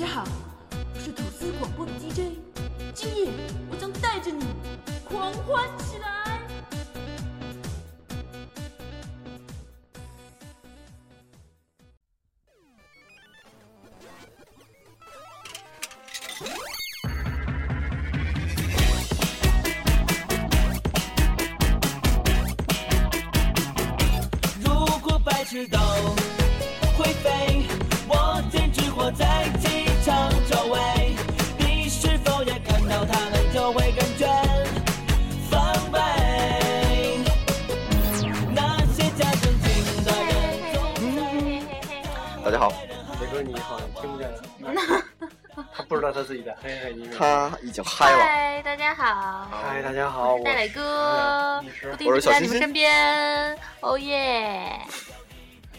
大家好，我是吐司广播的 DJ，今夜我将带着你狂欢起来。他已经嗨了。嗨，大家好，嗨，大家好，我戴磊哥我是不定时在你们身边，哦耶！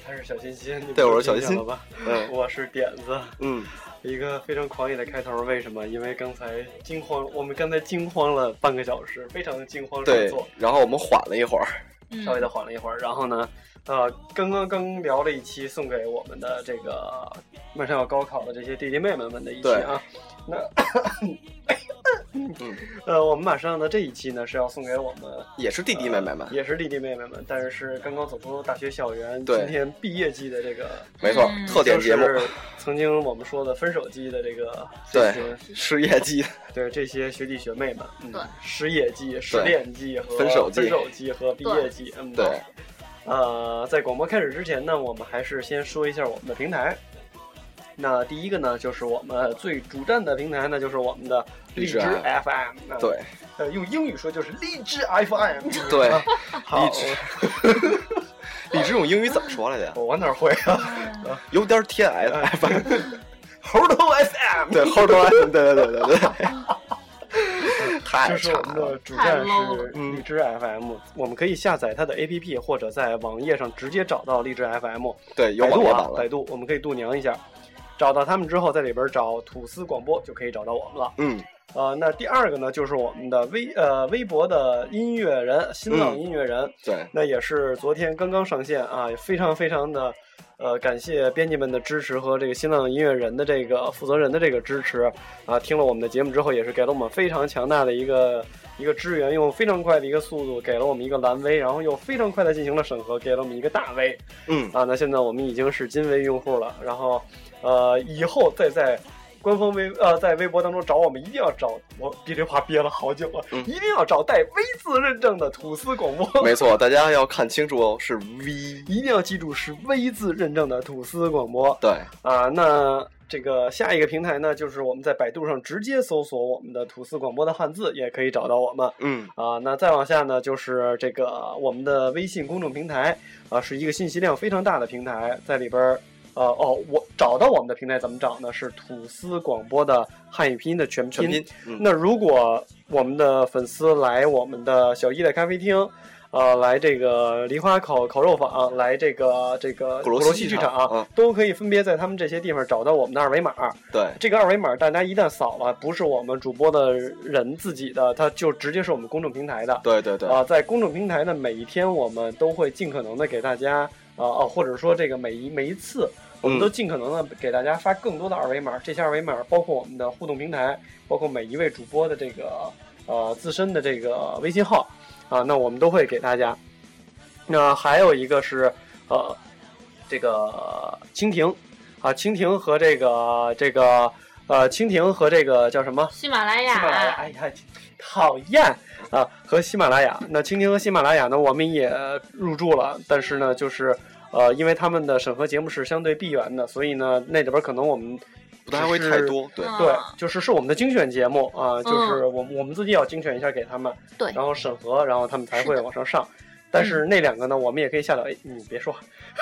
他是小欣欣，你对我是小欣欣听见了吧？嗯我是点子，嗯，一个非常狂野的开头。为什么？因为刚才惊慌，我们刚才惊慌了半个小时，非常惊慌失对措，。然后我们缓了一会儿，嗯稍微的缓了一会儿，然后呢，呃，刚刚刚聊了一期送给我们的这个马上要高考的这些弟弟妹妹们的一期啊，呃，我们马上呢这一期呢是要送给我们也是弟弟妹妹们，也是弟弟妹妹们，但是是刚刚走出大学校园，今天毕业季的这个没错，嗯特点节目，就是曾经我们说的分手季的这个对这些失业季，对这些学弟学妹们，嗯对，失业季、失恋季和分手季分手季和毕业季，嗯，对，呃，在广播开始之前呢，我们还是先说一下我们的平台。那第一个呢，就是我们最主战的平台呢，就是我们的荔枝 FM。对，呃，用英语说就是荔枝 FM。对，荔，枝，荔枝用英语怎么说来着？我哪儿会啊？有点甜 FM，猴头 FM。对，后头 FM，对对对对对，太这是差我们的，主站是荔枝 FM，我们可以下载它的 APP，或者在网页上直接找到荔枝 FM。对，有百度啊网页版，百度，我们可以度娘一下，找到他们之后，在里边找吐司广播就可以找到我们了。嗯，呃，那第二个呢，就是我们的微呃微博的音乐人，新浪嗯音乐人，对，那也是昨天刚刚上线啊，也非常非常的。呃，感谢编辑们的支持和这个新浪音乐人的这个负责人的这个支持啊！听了我们的节目之后，也是给了我们非常强大的一个一个支援，用非常快的一个速度给了我们一个蓝 V，然后又非常快的进行了审核，给了我们一个大 V 嗯，啊！那现在我们已经是金 V 用户了，然后呃，以后再在官方微呃 在微博当中找我们，一定要找我憋这话憋了好久了，嗯一定要找带 V 字认证的吐司广播。没错，大家要看清楚哦，是 V，一定要记住是 V 字认证的吐司广播对，啊。那这个下一个平台呢，就是我们在百度上直接搜索我们的吐司广播的汉字，也可以找到我们嗯，啊。那再往下呢，就是这个我们的微信公众平台啊，是一个信息量非常大的平台，在里边儿。呃哦，我找到我们的平台怎么找呢？是吐司广播的汉语拼音的全拼。全拼，嗯，那如果我们的粉丝来我们的小一的咖啡厅，呃，来这个梨花烤烤肉坊，来这个这个鼓楼戏剧场嗯都可以分别在他们这些地方找到我们的二维码。对，这个二维码大家一旦扫了，不是我们主播的人自己的，它就直接是我们公众平台的。对对对，啊、在公众平台呢，每一天我们都会尽可能的给大家，啊、哦、或者说这个每一每一次，我们嗯都尽可能的给大家发更多的二维码。这些二维码包括我们的互动平台，包括每一位主播的这个呃自身的这个微信号啊，那我们都会给大家。那还有一个是呃，这个蜻蜓啊，蜻蜓和这个这个呃，蜻蜓和这个叫什么？喜马拉喜马拉雅，雅，哎呀，讨厌啊！和喜马拉雅，那蜻蜓和喜马拉雅呢，我们也入驻了，但是呢，就是呃，因为他们的审核节目是相对闭源的，所以呢，那里边可能我们不太会太多，对，嗯。对，就是是我们的精选节目啊，就是我们我们自己要精选一下给他们，对。然后审核，然后他们才会往上上。但是那两个呢，我们也可以下到 A，你别说，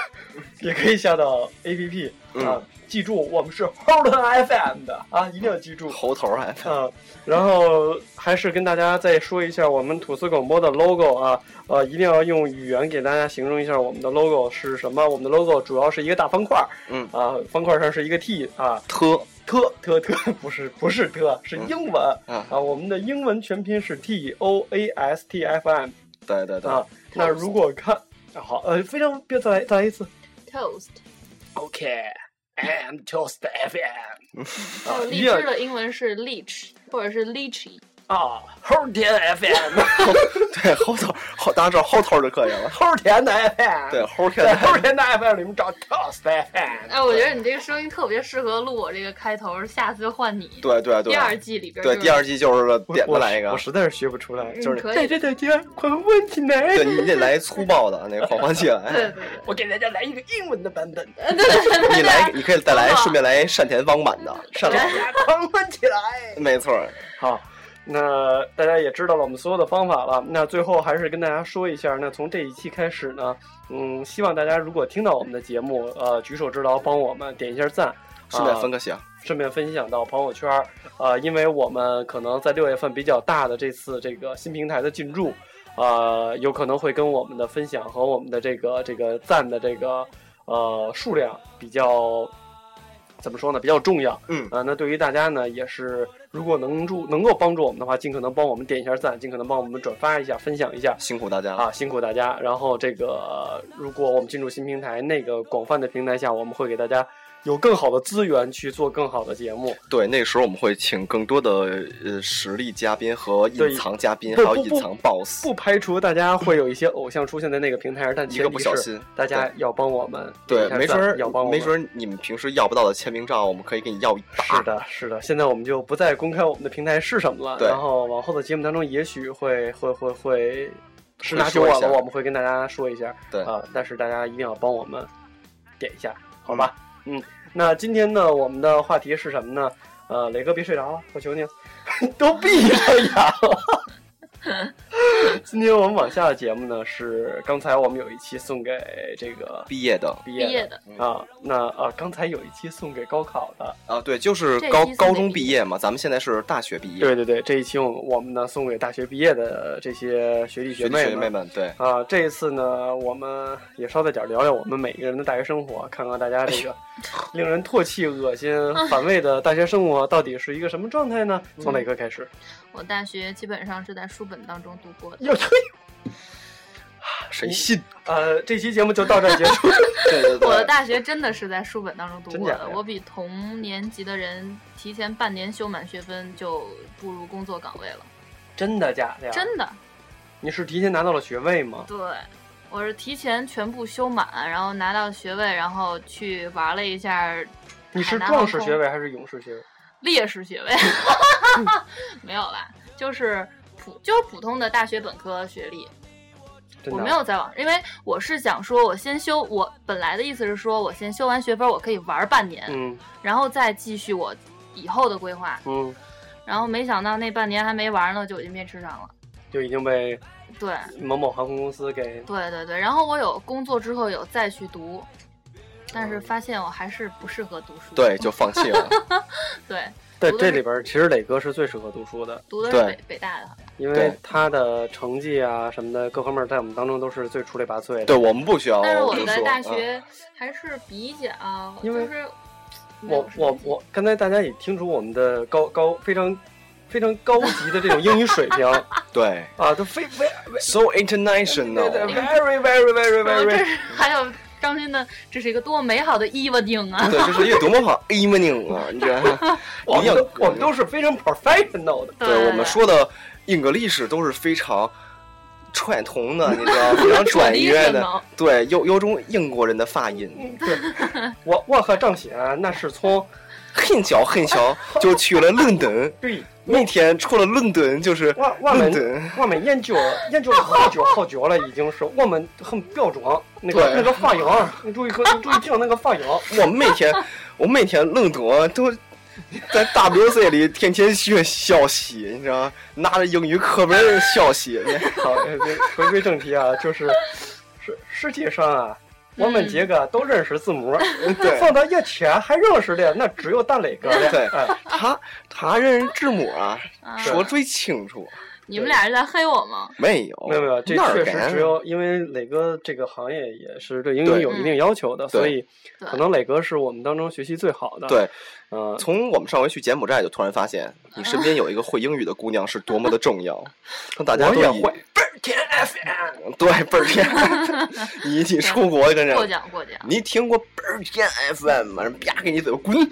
也可以下到 A P P 啊嗯。记住，我们是 Hold FM 的啊，一定要记住。猴头还，嗯，然后还是跟大家再说一下我们吐司广播的 logo 啊，呃，一定要用语言给大家形容一下我们的 logo 是什么。我们的 logo 主要是一个大方块儿，嗯。啊，方块上是一个 T 啊，特，特特特不是不是特是英文。啊啊，我们的英文全拼是 T O A S T F M 对对对，啊。那如果看好呃，非常别再来再来一次 toast，，OK and toast FM 荔枝的英文是 leech 或者是 lychee。啊，齁甜 FM，对，齁头后大家知道后头就可以了。齁甜的 FM，对，齁在甜齁甜的 FM 里面找 toast FM。哎，我觉得你这个声音特别适合录我这个开头，下次就换你。对对对第二季里边对，就是第二季就是点过来一个我，实在是学不出来，嗯就是可以带着大家狂欢起来。对你得来粗暴的那个狂欢起来。对对，我给大家来一个英文的版本，你来，你可以再来，顺便来单田芳版的，上来狂欢起来。没错。好，那大家也知道了我们所有的方法了。那最后还是跟大家说一下，那从这一期开始呢，嗯，希望大家如果听到我们的节目，呃，举手之劳帮我们点一下赞，顺便啊分个享。顺便分享到朋友圈儿，呃，因为我们可能在六月份比较大的这次这个新平台的进驻，呃，有可能会跟我们的分享和我们的这个这个赞的这个呃数量比较怎么说呢？比较重要。嗯啊、那对于大家呢，也是如果能助能够帮助我们的话，尽可能帮我们点一下赞，尽可能帮我们转发一下，分享一下。辛苦大家。啊，辛苦大家。然后这个，如果我们进入新平台，那个广泛的平台下，我们会给大家有更好的资源去做更好的节目。对，那时候我们会请更多的呃实力嘉宾和隐藏嘉宾，还有隐藏 BOSS。不排除大家会有一些偶像出现在那个平台上，但一个不小心大家要帮我们对，没准儿要帮我们。没准儿你们平时要不到的签名照，我们可以给你要一是。的，是的。现在我们就不再公开我们的平台是什么了，对然后往后的节目当中，也许会会会会十会说一下拿九稳了，我们会跟大家说一下。对啊、但是大家一定要帮我们点一下，好吧？嗯，嗯那今天呢，我们的话题是什么呢？呃，磊哥别睡着了，我求你，都闭上眼了。今天我们往下的节目呢是刚才我们有一期送给这个毕业的。毕业的。啊，那啊刚才有一期送给高考的，啊，对，就是高高中毕毕业嘛，咱们现在是大学毕业，对对对，这一期我我们呢送给大学毕业的这些学弟学妹学妹们，对，啊，这一次呢，我们也捎带脚聊聊我们每个人的大学生活，看看大家这个 令人唾弃、恶心、反胃的大学生活到底是一个什么状态呢？从哪个开始？我大学基本上是在书本当中度过的。哟嘿，谁信？呃，这期节目就到这儿结束。对对对，我的大学真的是在书本当中度过的的，我比同年级的人提前半年修满学分就步入工作岗位了，真的假的呀？真的。你是提前拿到了学位吗？对，我是提前全部修满，然后拿到学位，然后去玩了一下你是壮士学位还是勇士学位？烈士学位，没有啦，就是普就是普通的大学本科学历。我没有再往，因为我是想说，我先修，我本来的意思是说我先修完学分，我可以玩半年，嗯然后再继续我以后的规划。嗯，然后没想到那半年还没玩呢，就已经面试上了。就已经被对某某航空公司给对对对，然后我有工作之后有再去读，但是发现我还是不适合读书。对，就放弃了。对，对读的是这里边儿，其实磊哥是最适合读书的，读的是北北大的，因为他的成绩啊什么的各方面在我们当中都是最出类拔萃的。对我们不需要但是我读书。在大嗯学还是比较，因为就是我我我刚才大家也听出我们的高高非常非常高级的这种英语水平 对啊，都非非，so international。very very very 说这 very 还有张鑫的，这是一个多么美好的 evening 啊！对，这是一个多么好 evening 啊！你知道吗？我们都我们都是非常 professional 的。对我们说的 English 都是非常传统的，你知道，非常专业的对，有有种英国人的发音，对，我我和张鑫啊那是从很小很小就去了伦敦，对每天除了伦敦就是我我们。我们研究研究了好久好久了，已经是我们很标准那个那个发音，你注意 你注意听那个发音。我每天，我每天伦敦都在 WC 里天天学消息，你知道吗？拿着英语课本消息。好，回归正题啊，就是实实际上啊，我们几个都认识字母，对 放到一起还认识的那只有大磊哥了。对哎，他他认识字母啊，啊说最清楚。你们俩是在黑我吗？没有，没有没有，这确实只有因为磊哥这个行业也是对英语有一定要求的，所以可能磊哥是我们当中学习最好的。，对。嗯、从我们上回去柬埔寨，就突然发现你身边有一个会英语的姑娘是多么的重要。让大家都以我也会。倍儿甜 FM，对，倍儿甜。你你出国跟过人，奖过奖。你听过倍儿甜 FM 吗？人啪给你嘴巴滚！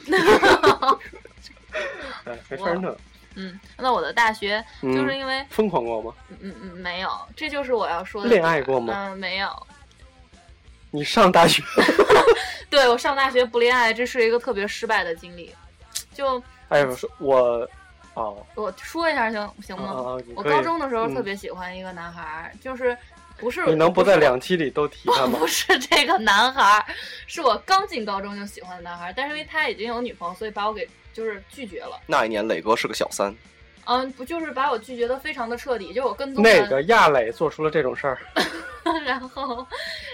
哎，没法弄。嗯，那我的大学嗯就是因为疯狂过吗？嗯嗯没有，这就是我要说的。恋爱过吗嗯，没有。你上大学，对我上大学不恋爱，这是一个特别失败的经历。就哎，我说我，哦，我说一下行行吗？我高中的时候嗯特别喜欢一个男孩儿，就是不是你能不在两期里都提他吗 不？是这个男孩儿，是我刚进高中就喜欢的男孩，但是因为他已经有女朋友，所以把我给就是拒绝了。那一年磊哥是个小三，嗯，不就是把我拒绝的非常的彻底，就我跟踪那个亚磊做出了这种事儿，然后，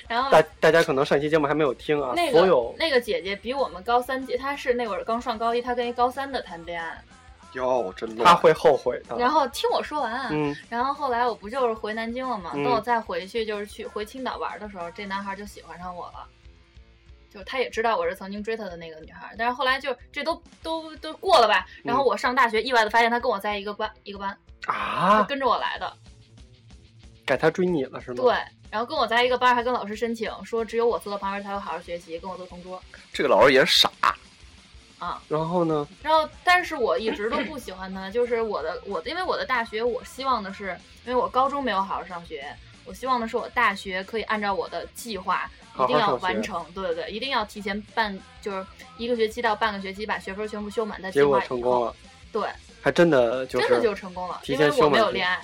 然后大大家可能上期节目还没有听啊，那个所有那个姐姐比我们高三届，她是那会儿刚上高一，她跟一高三的谈恋爱。哟，真的。他会后悔的。然后听我说完啊，嗯，然后后来我不就是回南京了吗？嗯等我再回去，就是去回青岛玩的时候，这男孩就喜欢上我了。就他也知道我是曾经追他的那个女孩，但是后来就这都都都过了吧。然后我上大学，意外的发现他跟我在一个班一个班，他啊，跟着我来的。改他追你了是吗？对，然后跟我在一个班，还跟老师申请说只有我坐到旁边才会好好学习，跟我做同桌这个老师也是傻，啊。然后呢？然后，但是我一直都不喜欢他，就是我的我的，因为我的大学，我希望的是，因为我高中没有好好上学，我希望的是我大学可以按照我的计划，一定要完成，对对对，一定要提前半，就是一个学期到半个学期把学分全部修满，再计结果划以后，成功了，对，还真的就真的，就成功了，因为我没有恋爱，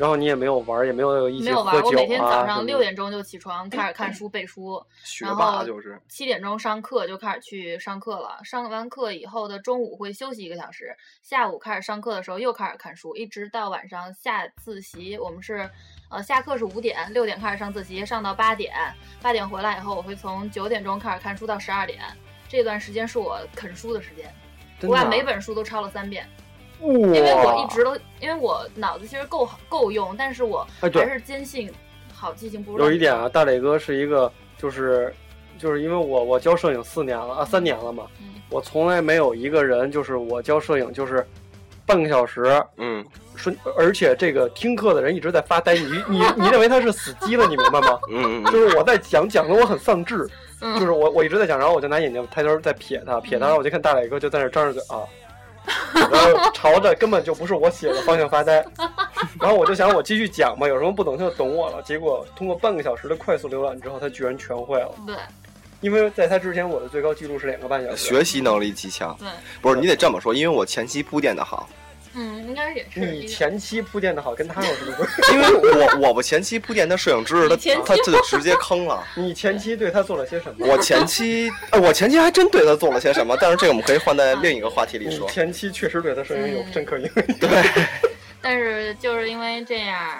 然后你也没有玩儿，也没有一起没有玩，我每天早上六点钟就起床，开始看书背书，学然后霸就是。七点钟上课就开始去上课了，上完课以后的中午会休息一个小时，下午开始上课的时候又开始看书，一直到晚上下自习。我们是，呃，下课是五点，六点开始上自习，上到八点，八点回来以后，我会从九点钟开始看书到十二点，这段时间是我啃书的时间，我把每本书都抄了三遍，哇，因为我一直都，因为我脑子其实够好够用，但是我还是坚信好记性不如有一点啊，大磊哥是一个就是就是因为我我教摄影四年了啊三年了嘛，嗯。我从来没有一个人就是我教摄影就是半个小时嗯，瞬，而且这个听课的人一直在发呆，你你你认为他是死机了，你明白吗？嗯嗯就是我在讲讲的我很丧志，嗯。就是我我一直在讲，然后我就拿眼睛抬头在瞥他，瞥他，然后我就看大磊哥就在那张着嘴啊，然后朝着根本就不是我写的方向发呆，然后我就想我继续讲嘛，有什么不懂他就懂我了。结果通过半个小时的快速浏览之后，他居然全会了，对因为在他之前我的最高记录是两个半小时。学习能力极强。对，不是你得这么说，因为我前期铺垫的好，嗯，应该也是你前期铺垫的好，跟他有什么关系？因为我我不前期铺垫的摄影知识，他他他就直接坑了。你前期对他做了些什么？我前期，呃我前期还真对他做了些什么，但是这个我们可以换在另一个话题里说。前期确实对他摄影有嗯深刻影响。对但是就是因为这样，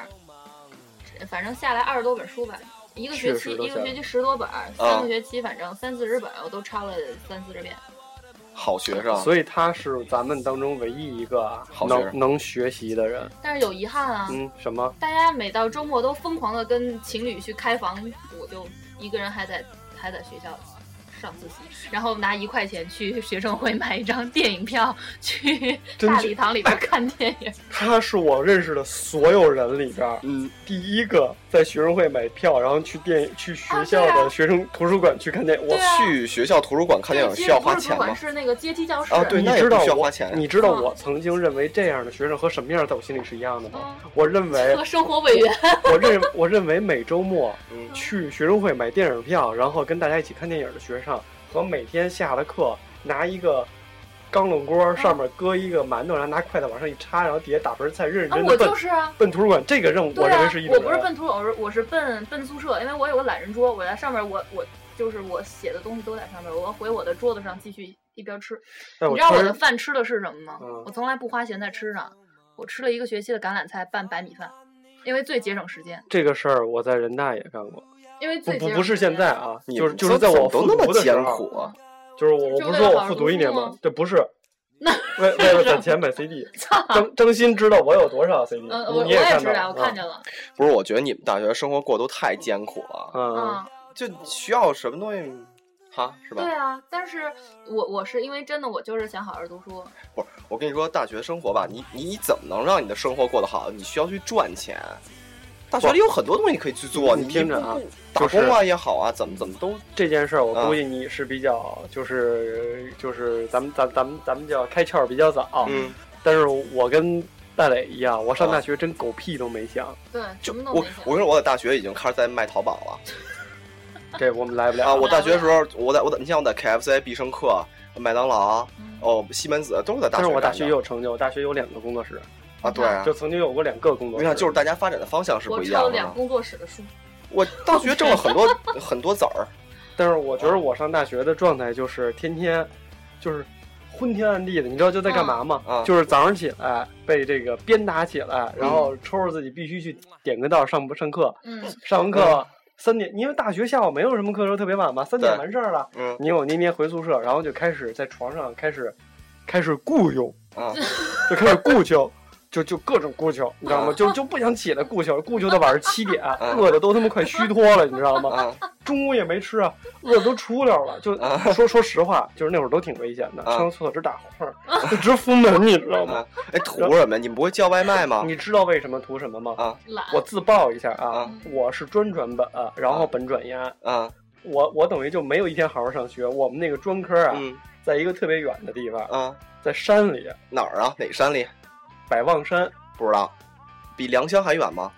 反正下来二十多本书吧，一个学期一个学期十多本，三个学期反正三四十本，我都抄了三四十遍。好学生，所以他是咱们当中唯一一个啊好学能能学习的人。但是有遗憾啊，嗯，什么？大家每到周末都疯狂的跟情侣去开房，我就一个人还在还在学校上自习，然后拿一块钱去学生会买一张电影票，去大礼堂里边看电影。他是我认识的所有人里边，嗯，第一个在学生会买票，然后去电影去学校的学生图书馆去看电影。我去学校图书馆看电影需要花钱吗？是那个阶梯教室。啊对那也你知道需要我花钱你知道嗯我曾经认为这样的学生和什么样在我心里是一样的吗？嗯我认为 和生活委员。我认我认为每周末嗯去学生会买电影票，然后跟大家一起看电影的学生，和每天下了课拿一个钢笼锅，上面搁一个馒头，然后拿筷子往上一插，然后底下打盆菜，认真真的奔就是啊，奔图书馆。这个任务我认为是一，种我不是人奔图书馆，我是我是奔奔宿舍，因为我有个懒人桌，我在上面，我我就是我写的东西都在上面，我要回我的桌子上继续一边吃。你知道我的饭吃的是什么吗？嗯我从来不花钱在吃上，我吃了一个学期的橄榄菜拌白米饭，因为最节省时间，这个事儿我在人大也干过，因为不最不不是现在，啊，你就是就是在我复怎么都那么读的时候，艰苦啊！就是我我不是说我复读一年吗？这不是那为为了攒钱买 CD，张张鑫知道我有多少 CD，嗯，我我你也看到知道，我看啊见了，不是，我觉得你们大学生活过都太艰苦了，嗯。就需要什么东西，哈，是吧对？啊，但是我我是因为真的我就是想好好读书，不是，我跟你说，大学生活吧，你你你怎么能让你的生活过得好？你需要去赚钱。大学里有很多东西可以去做，你你听着啊不打工啊也好啊，怎么怎么。都这件事儿，我啊。估计你是比较，就是就是咱们咱咱们咱们叫开窍比较早，嗯，但是我跟大磊一样，我上啊。大学真狗屁都没想，对，就我什么都没想。我跟你说，我在大学已经开始在卖淘宝了。这我们来不了啊！我大学的时候，我在我在你像我在 KFC、必胜客、麦当劳、嗯。哦西门子都是在大学。但是我大学也有成就，我大学有两个工作室，啊，对啊，就曾经有过两个工作室。你看，就是大家发展的方向是不一样的嘛。抄了两工作室的书，我大学挣了很多 很多子儿，但是我觉得我上大学的状态就是天天就是昏天暗地的，你知道就在干嘛吗？啊就是早上起来被这个鞭打起来，然后抽着自己必须去点个道上不上课，嗯，上完课三点，因为大学下午没有什么课时候特别晚嘛，三点完事儿了，嗯你我捏捏回宿舍，然后就开始在床上开始开始雇佣，啊，就开始雇 求。就就各种顾求，你知道吗？啊就就不想起来顾求，顾求到晚上七点，啊饿的都他妈快虚脱了，你知道吗？啊 中午也没吃啊，饿的都出溜了。就啊说说实话，就是那会儿都挺危险的，啊上厕所直打晃直扶门，你知道吗啊？！哎，图什么？你们不会叫外卖吗？你知道为什么图什么吗？啊懒。我自曝一下啊啊，我是专转本，然后啊本转押。啊我我等于就没有一天好好上学。我们那个专科啊，嗯在一个特别远的地方，啊，在山里，哪儿啊？哪山里？百望山，不知道，比良乡还远吗？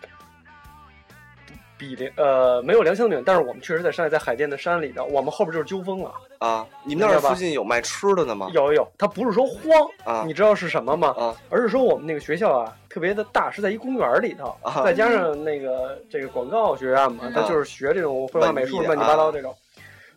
比良呃没有良乡远，但是我们确实在山里，在海淀的山里头，我们后边就是鸠峰了。啊，你们那儿附近有卖吃的的吗？有有有，它不是说荒，啊你知道是什么吗？啊而是说我们那个学校啊特别的大，是在一公园里头，啊再加上那个这个广告学院嘛，嗯它就是学这种绘画美术乱七八糟啊这种，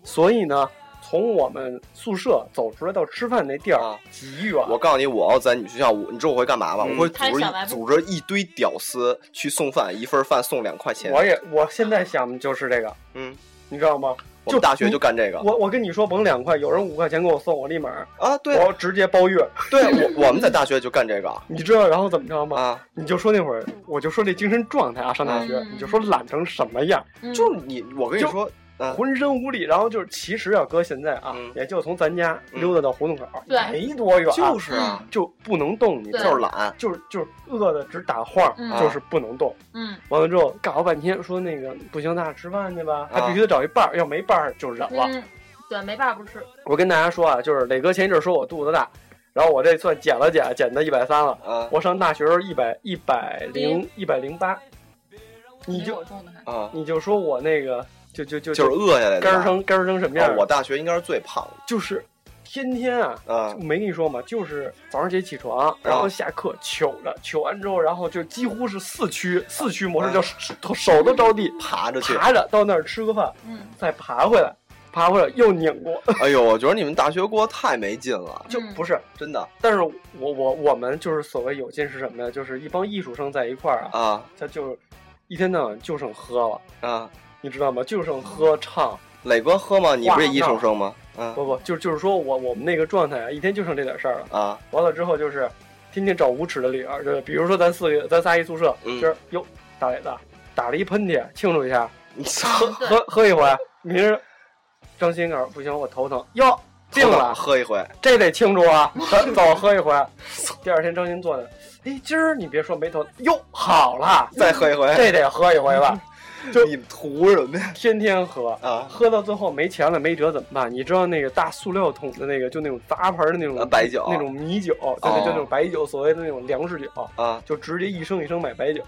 所以呢，从我们宿舍走出来到吃饭那地儿啊极远。我告诉你，我要在你们学校，我你知道我会干嘛吗？嗯我会组织组织一堆屌丝去送饭，一份饭送两块钱。我也我现在想的就是这个，嗯，你知道吗？我们大学就干这个我我跟你说，甭两块，有人五块钱给我送，我立马啊，对我直接包月。对，我我们在大学就干这个 你知道然后怎么着吗？啊，你就说那会儿，我就说这精神状态啊，上大学，嗯你就说懒成什么样，嗯就是你，我跟你说，啊，浑身无力。然后就是，其实要搁现在啊，嗯也就从咱家嗯溜达到胡同口，对没多远，就是啊，就不能动，你知对道吗就是懒，就是就是饿的直打晃，嗯就是不能动。嗯完了之后尬了半天，说那个不行，咱俩吃饭去吧，还啊必须得找一伴儿，要没伴儿就忍了。嗯，对，没办法不吃。我跟大家说啊，就是磊哥前一阵说我肚子大，然后我这算减了减，减到一百三了。啊我上大学时候一百一百零一百零八，你就我重的还。啊，你就说我那个就就就就是饿下来的吧。干儿成干儿成什么样？我大学应该是最胖的就是天天啊，啊没跟你说嘛，就是早上起起床，然后下课糗着，糗完之后，然后就几乎是四驱四驱模式，啊叫手手都着地，爬着去。爬着到那儿吃个饭，嗯，再爬回来，爬回来又拧过，哎呦，我觉得你们大学过得太没劲了，就嗯不是。真的但是我我我们就是所谓有劲是什么呀？就是一帮艺术生在一块儿啊，啊他就一天到晚就剩喝了，啊！你知道吗？就剩喝唱，磊哥喝吗？你不是艺术生吗？嗯不不，就就是说我我们那个状态啊，一天就剩这点事儿了。啊完了之后就是天天找无耻的理由，就是比如说咱四个咱仨一宿舍，嗯今儿哟大磊子打了一喷嚏，庆祝一下，你操，对喝喝一回。明儿张鑫告诉不行，我头疼，哟病了，喝一回这得庆祝啊！咱走喝一回。第二天张鑫坐那，哎，今儿你别说没头，哟好了，再喝一回，这得喝一回吧。就你们图什么呀？天天喝啊喝到最后没钱了没辙怎么办？你知道那个大塑料桶的那个，就那种杂牌的那种啊白酒那种米酒，对对，就那种白酒，所谓的那种粮食酒，啊就直接一升一升买白酒，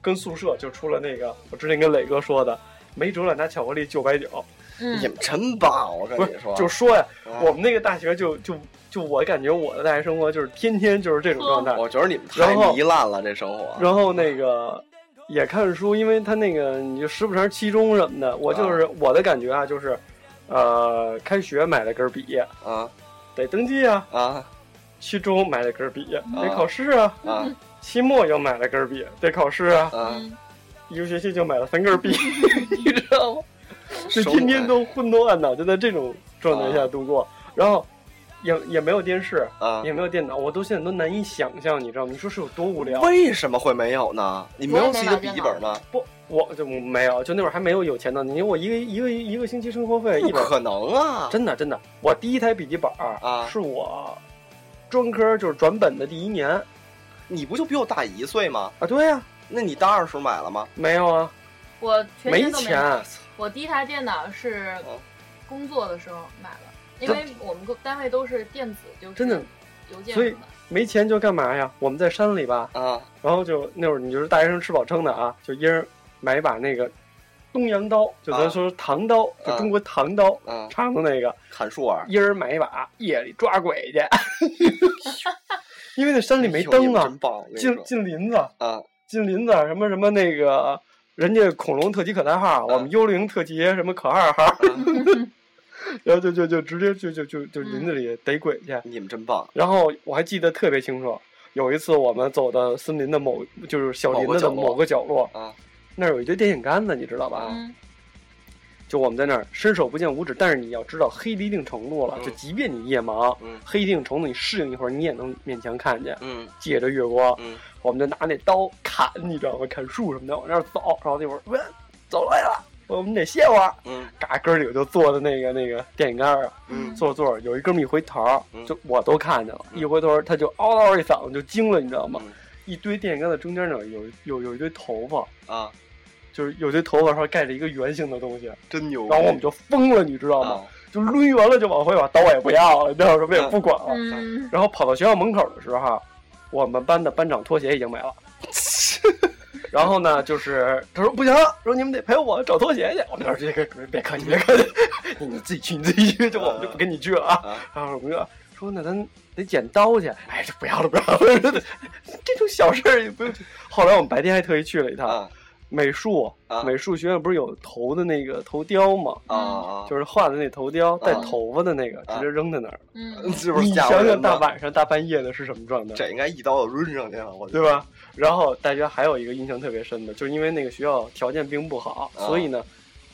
跟宿舍就出了那个，我之前跟磊哥说的，没辙了拿巧克力就白酒，嗯你们真棒！我跟你说，就说呀，啊我们那个大学就就就我感觉我的大学生活就是天天就是这种状态，我觉得你们太糜烂了，这生活。然后那个也看书，因为他那个你就时不常期中什么的，我就是、我的感觉啊，就是，呃，开学买了根笔，啊。得登记啊；啊。期中买了根笔，得考试啊；啊。期末又买了根笔，得考试啊。一个学期就买了三根笔，你知道吗？就天天都混头暗脑，就在这种状态下度过，然后也也没有电视，啊也没有电脑，我都现在都难以想象，你知道吗？你说是有多无聊？为什么会没有呢？你没有自己的笔记本吗？不，我就没有，就那会儿还没有有钱呢。你我一个一个一个星期生活费一百，不可能啊！真的真的，我第一台笔记本儿啊是我专科就是转本的第一年你不就比我大一岁吗？啊，对呀、那你大二时候买了吗？没有啊，我全没。钱。我第一台电脑是哦工作的时候买了，因为我们单位都是电子，就是真的。邮件所以。没钱就干嘛呀？我们在山里吧，啊，然后就那会儿你就是大学生吃饱撑的啊，就一人买一把那个东洋刀，就咱啊说唐刀，就啊。中国唐刀，啊，长的那个，砍树啊，一人买一把，夜里抓鬼去。因为那山里没灯啊进进林子，啊，进林子什么什么那个，人家恐龙特级可代号，我们幽灵特级什么可二号，然后就就就直接就就就就林子里逮鬼去。你们真棒，然后我还记得特别清楚，有一次我们走到森林的某就是小林子的某个角落，啊那儿有一堆电线杆子，你知道吧？嗯，就我们在那儿伸手不见五指，但是你要知道黑到一定程度了，嗯就即便你夜盲，嗯黑一定程度你适应一会儿，你也能勉强看见。嗯借着月光，嗯我们就拿那刀砍，你知道吗？砍树什么的，往那儿走，然后那会儿喂，走来了，我们得歇会儿。嗯。嘎，哥儿几个就坐在那个那个电线杆儿啊，嗯。坐着坐着，有一哥们一回头嗯，就我都看见了，嗯。一回头他就嗷嗷一嗓子就惊了，你知道吗？嗯。一堆电线杆子中间呢有有有一堆头发，啊，就是有堆头发上盖着一个圆形的东西，真牛，然后我们就疯了，你知道吗？啊。就抡圆了就往回把刀也不要了，你知道什么也不管了。嗯，然后跑到学校门口的时候，我们班的班长拖鞋已经没了。然后呢，就是他说不行，说你们得陪我找拖鞋去。我们说这个别客气，别客气，你 你自己去，你自己去，就我们就不跟你去了啊。啊然后我们说说那咱得剪刀去。哎，这不要了，不要了，这种小事儿也不用。后来我们白天还特意去了一趟啊美术啊，美术学院不是有头的那个头雕吗？啊啊，就是画的那头雕带啊头发的那个，直接扔在那儿。嗯，是不是你想想？大晚上大半夜的是什么状态？这应该一刀就抡上去了，我对吧？然后大家还有一个印象特别深的，就是因为那个学校条件并不好，啊所以呢，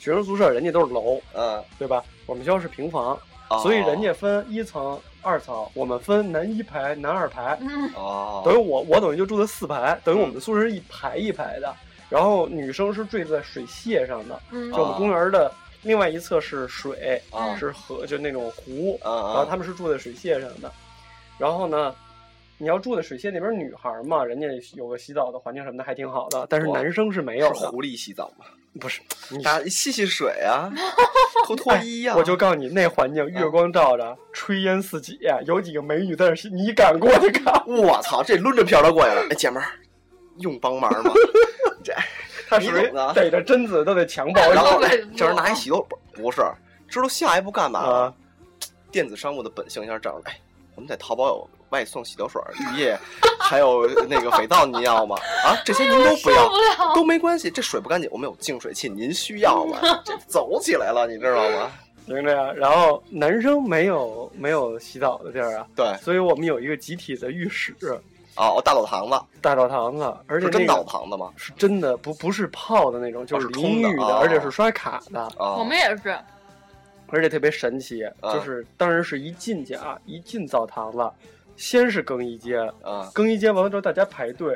学生宿舍人家都是楼，嗯，对吧？我们学校是平房，哦所以人家分一层、二层，我们分南一排、南二排，嗯，哦，等于我我等于就住在四排，等于我们的宿舍是一排一排的。然后女生是坠在水榭上的，嗯。就我们公园的另外一侧是水，啊是河，就那种湖，啊啊，然后他们是住在水榭上的，然后呢，你要住在水榭那边，女孩嘛，人家有个洗澡的环境什么的还挺好的，但是男生是没有的，是狐狸洗澡吗，不是，你大家吸吸水啊，脱脱衣呀，我就告诉你，那环境月光照着，炊烟四起，有几个美女在那洗，你敢过去看？我操，这抡着瓢都过来了，哎，姐们儿，用帮忙吗？这他属于逮着贞子都得强暴然后下 这人拿一洗头，不不是，知道下一步干嘛？电子商务的本性一下这样，哎，我们在淘宝有外送洗头水、浴液，还有那个肥皂，您要吗？啊，这些您都不受要不，都没关系，这水不干净，我们有净水器，您需要吗？这走起来了，你知道吗？明这样。然后男生没有没有洗澡的地儿啊，对，所以我们有一个集体的浴室，哦，大澡堂子。大澡堂子，而且是真那个澡堂子吗？是真的，不不是泡的那种，就是淋浴的，哦而且是刷卡的，啊，我们也是，而且特别神奇，啊。就是当时是一进去啊，一进澡堂子，先是更衣间，啊。更衣间完了之后大家排队，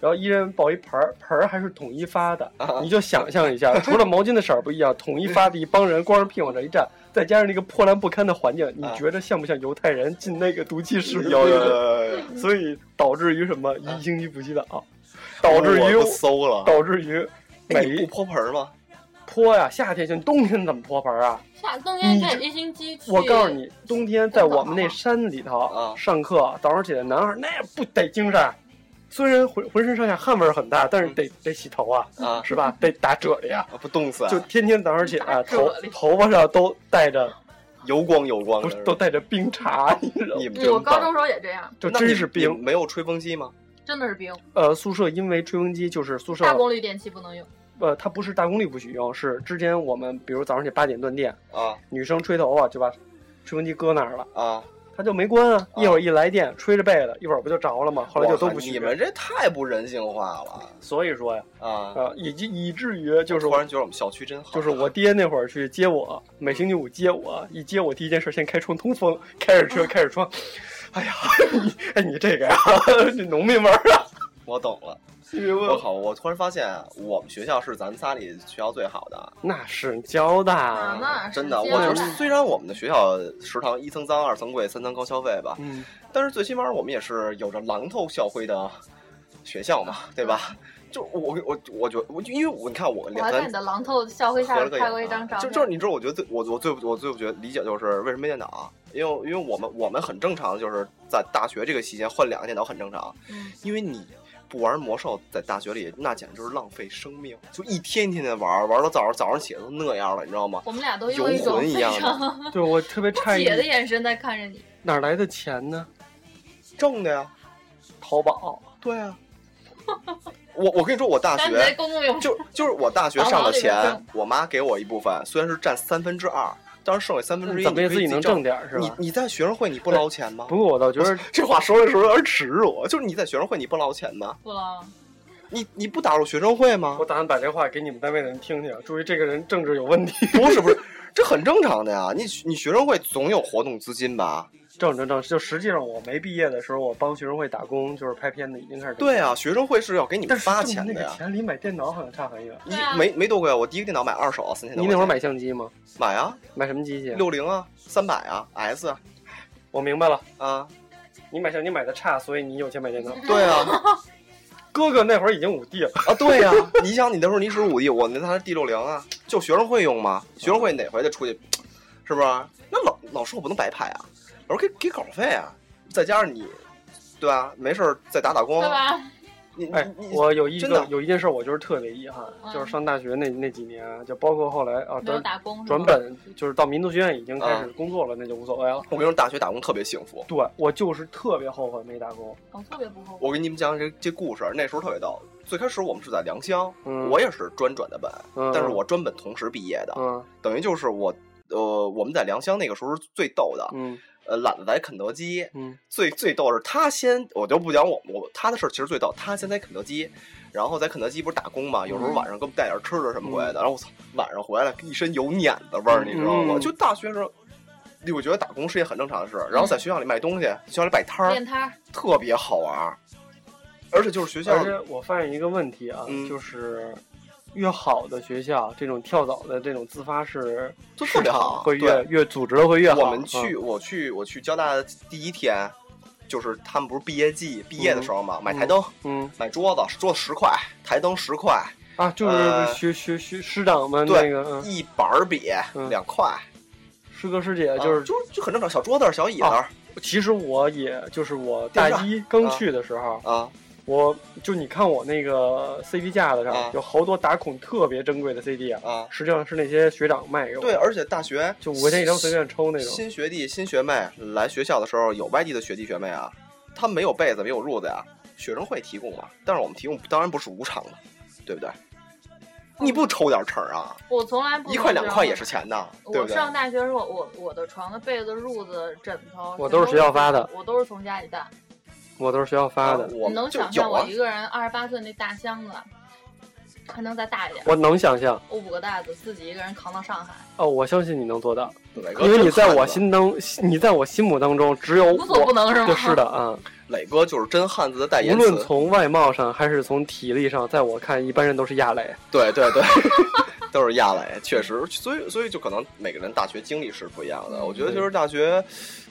然后一人抱一盆儿，盆儿还是统一发的，啊。你就想象一下，除了毛巾的色儿不一样，统一发的一帮人光着屁往这一站，再加上那个破烂不堪的环境，你啊觉得像不像犹太人进那个毒气室？有有有有有，所以导致于什么？一星期不洗澡，导致于馊了。导致于每一哎你不泼盆儿吗？泼呀，夏天行，冬天怎么泼盆儿啊？夏冬天一星期。我告诉你，冬天在我们那山里头啊上课，早上起来男孩那不得精神，虽然浑浑身上下汗味儿很大，但是得得洗头啊，啊，是吧？得打啫喱啊，啊不冻死啊，就天天早上起来打头头发上都带着油光油光不的，是都带着冰碴，你知道吗你？们嗯我。高中时候也这样，就真是冰。没有吹风机吗？真的是冰，呃，宿舍因为吹风机就是宿舍大功率电器不能用。呃，它不是大功率不许用，是之前我们比如早上起八点断电，啊女生吹头发就把吹风机搁那儿了，啊！它就没关啊。啊一会儿一来电，吹着被子，一会儿不就着了吗？后来就都不去。你们这太不人性化了所以说呀，啊！啊，以及以至于就是突然觉得我们小区真好，就是我爹那会儿去接我，每星期五接我，一接我第一件事先开窗通风，开着车开着窗。哎呀，你哎你这个呀，这农民味儿啊！我懂了。我靠！我突然发现我们学校是咱仨里学校最好的，那是交大，那是真的。我觉得虽然我们的学校食堂一层脏二层贵三层高消费吧，嗯，但是最起码我们也是有着榔头校徽的学校嘛，对吧？就我我我觉得我因为我你看我我两在你的榔头校徽下拍过一张照片。就就是你知道，我觉得最我我最我最不觉得理解就是为什么没电脑，因为因为我们我们很正常，就是在大学这个期间换两个电脑很正常，嗯，因为你不玩魔兽，在大学里那简直就是浪费生命，就一天一天的玩，玩到早上早上起来都那样了，你知道吗？我们俩都游用一种非魂一样的常 对我特别不诧解的，眼神在看着你。哪来的钱呢？挣的呀，淘宝。对啊。我我跟你说，我大学就就是我大学上的钱，我妈给我一部分，虽然是占三分之二，但是剩下三分之一，怎么也自己能挣点。儿是吧？你你在学生会你不捞钱吗？不过我倒觉得 这话说的时候有点耻辱，就是你在学生会你不捞钱吗？不捞。你你不打入学生会吗我？打算把这话给你们单位的人听听，注意这个人政治有问题。不是不是，这很正常的呀。你你学生会总有活动资金吧？正正正，就实际上我没毕业的时候，我帮学生会打工，就是拍片子，已经开始挣对啊，，学生会是要给你们发挣那个钱的呀。钱离买电脑好像差很远。一没没多贵啊，我第一个电脑买二手，三千多。你那会儿买相机吗？买啊，买什么机器？六零啊，三百啊，S 啊我明白了，啊，你买相机买的差，所以你有钱买电脑。对啊哥哥那会儿已经五 D 了，啊对呀、你想你那时候你使五 D，我那台是 D 六零啊，就学生会用嘛。学生会哪回得出去，是不是？那老老师我不能白拍啊，老师给给稿费啊，再加上你，对吧？没事儿再打打工对，吧？你哎你，你我有一真的个有一件事，我就是特别遗憾，嗯就是上大学那那几年啊，就包括后来啊转打工转本，就是到民族学院已经开始嗯工作了，那就无所谓了。我跟你说，大学打工特别幸福。对我就是特别后悔没打工。我特别不后悔。我给你们讲这这故事，那时候特别逗。最开始我们是在良乡，嗯我也是专转的本，嗯，但是我专本同时毕业的，嗯等于就是我，呃，我们在良乡那个时候是最逗的，嗯呃，懒得在肯德基，嗯最最逗是他先，我就不讲我我他的事儿，其实最逗，他先在肯德基，然后在肯德基不是打工嘛，有时候晚上给我们带点吃的什么回来的，然后我操，晚上回来一身油碾子味儿，你知道吗？嗯就大学时候。我觉得打工是一件很正常的事，然后在学校里卖东西，学校里摆摊儿练摊儿，特别好玩儿，而且就是学校而且我发现一个问题啊，嗯就是越好的学校，这种跳蚤的这种自发式就特别好会越越组织的会越好。我们去，我去，我去交大的第一天，就是他们不是毕业季毕业的时候嘛，买台灯，嗯买桌子，桌子十块，台灯十块，啊，就是呃学学学师长们对那个嗯，一板儿笔嗯两块，师哥师姐就是啊就就很正常，小桌子小椅子啊其实我也就是我大一刚去的时候，啊，我就你看我那个 CD 架子上、啊有好多打孔特别珍贵的 CD 啊，啊实际上是那些学长卖给我的。对，而且大学就五块钱一张随便抽那种。新学弟、新学妹来学校的时候，有外地的学弟学妹啊，他们没有被子、没有褥子呀，学生会提供嘛，但是我们提供当然不是无偿的，对不对？你不抽点成儿啊？我从来不一块两块也是。钱呐，对不对？我上大学的时候，我我的床的被子、褥子、枕头，我都是学校发的我都是从家里带。我都是学校发的。啊，我你能想象我一，个人二十八岁那大箱子，还能再大一点？我能想象。我五个袋子自己一个人扛到上海，哦，我相信你能做到，磊哥因为你在我心当，你在我心目当中只有无所不能是吗？就是的啊，磊哥就是真汉子的代无言无，论从外貌上还是从体力上，在我看一般人都是亚磊。对对对，都是亚磊，确实，所以所以就可能每个人大学经历是不一样的。嗯我觉得就是大学，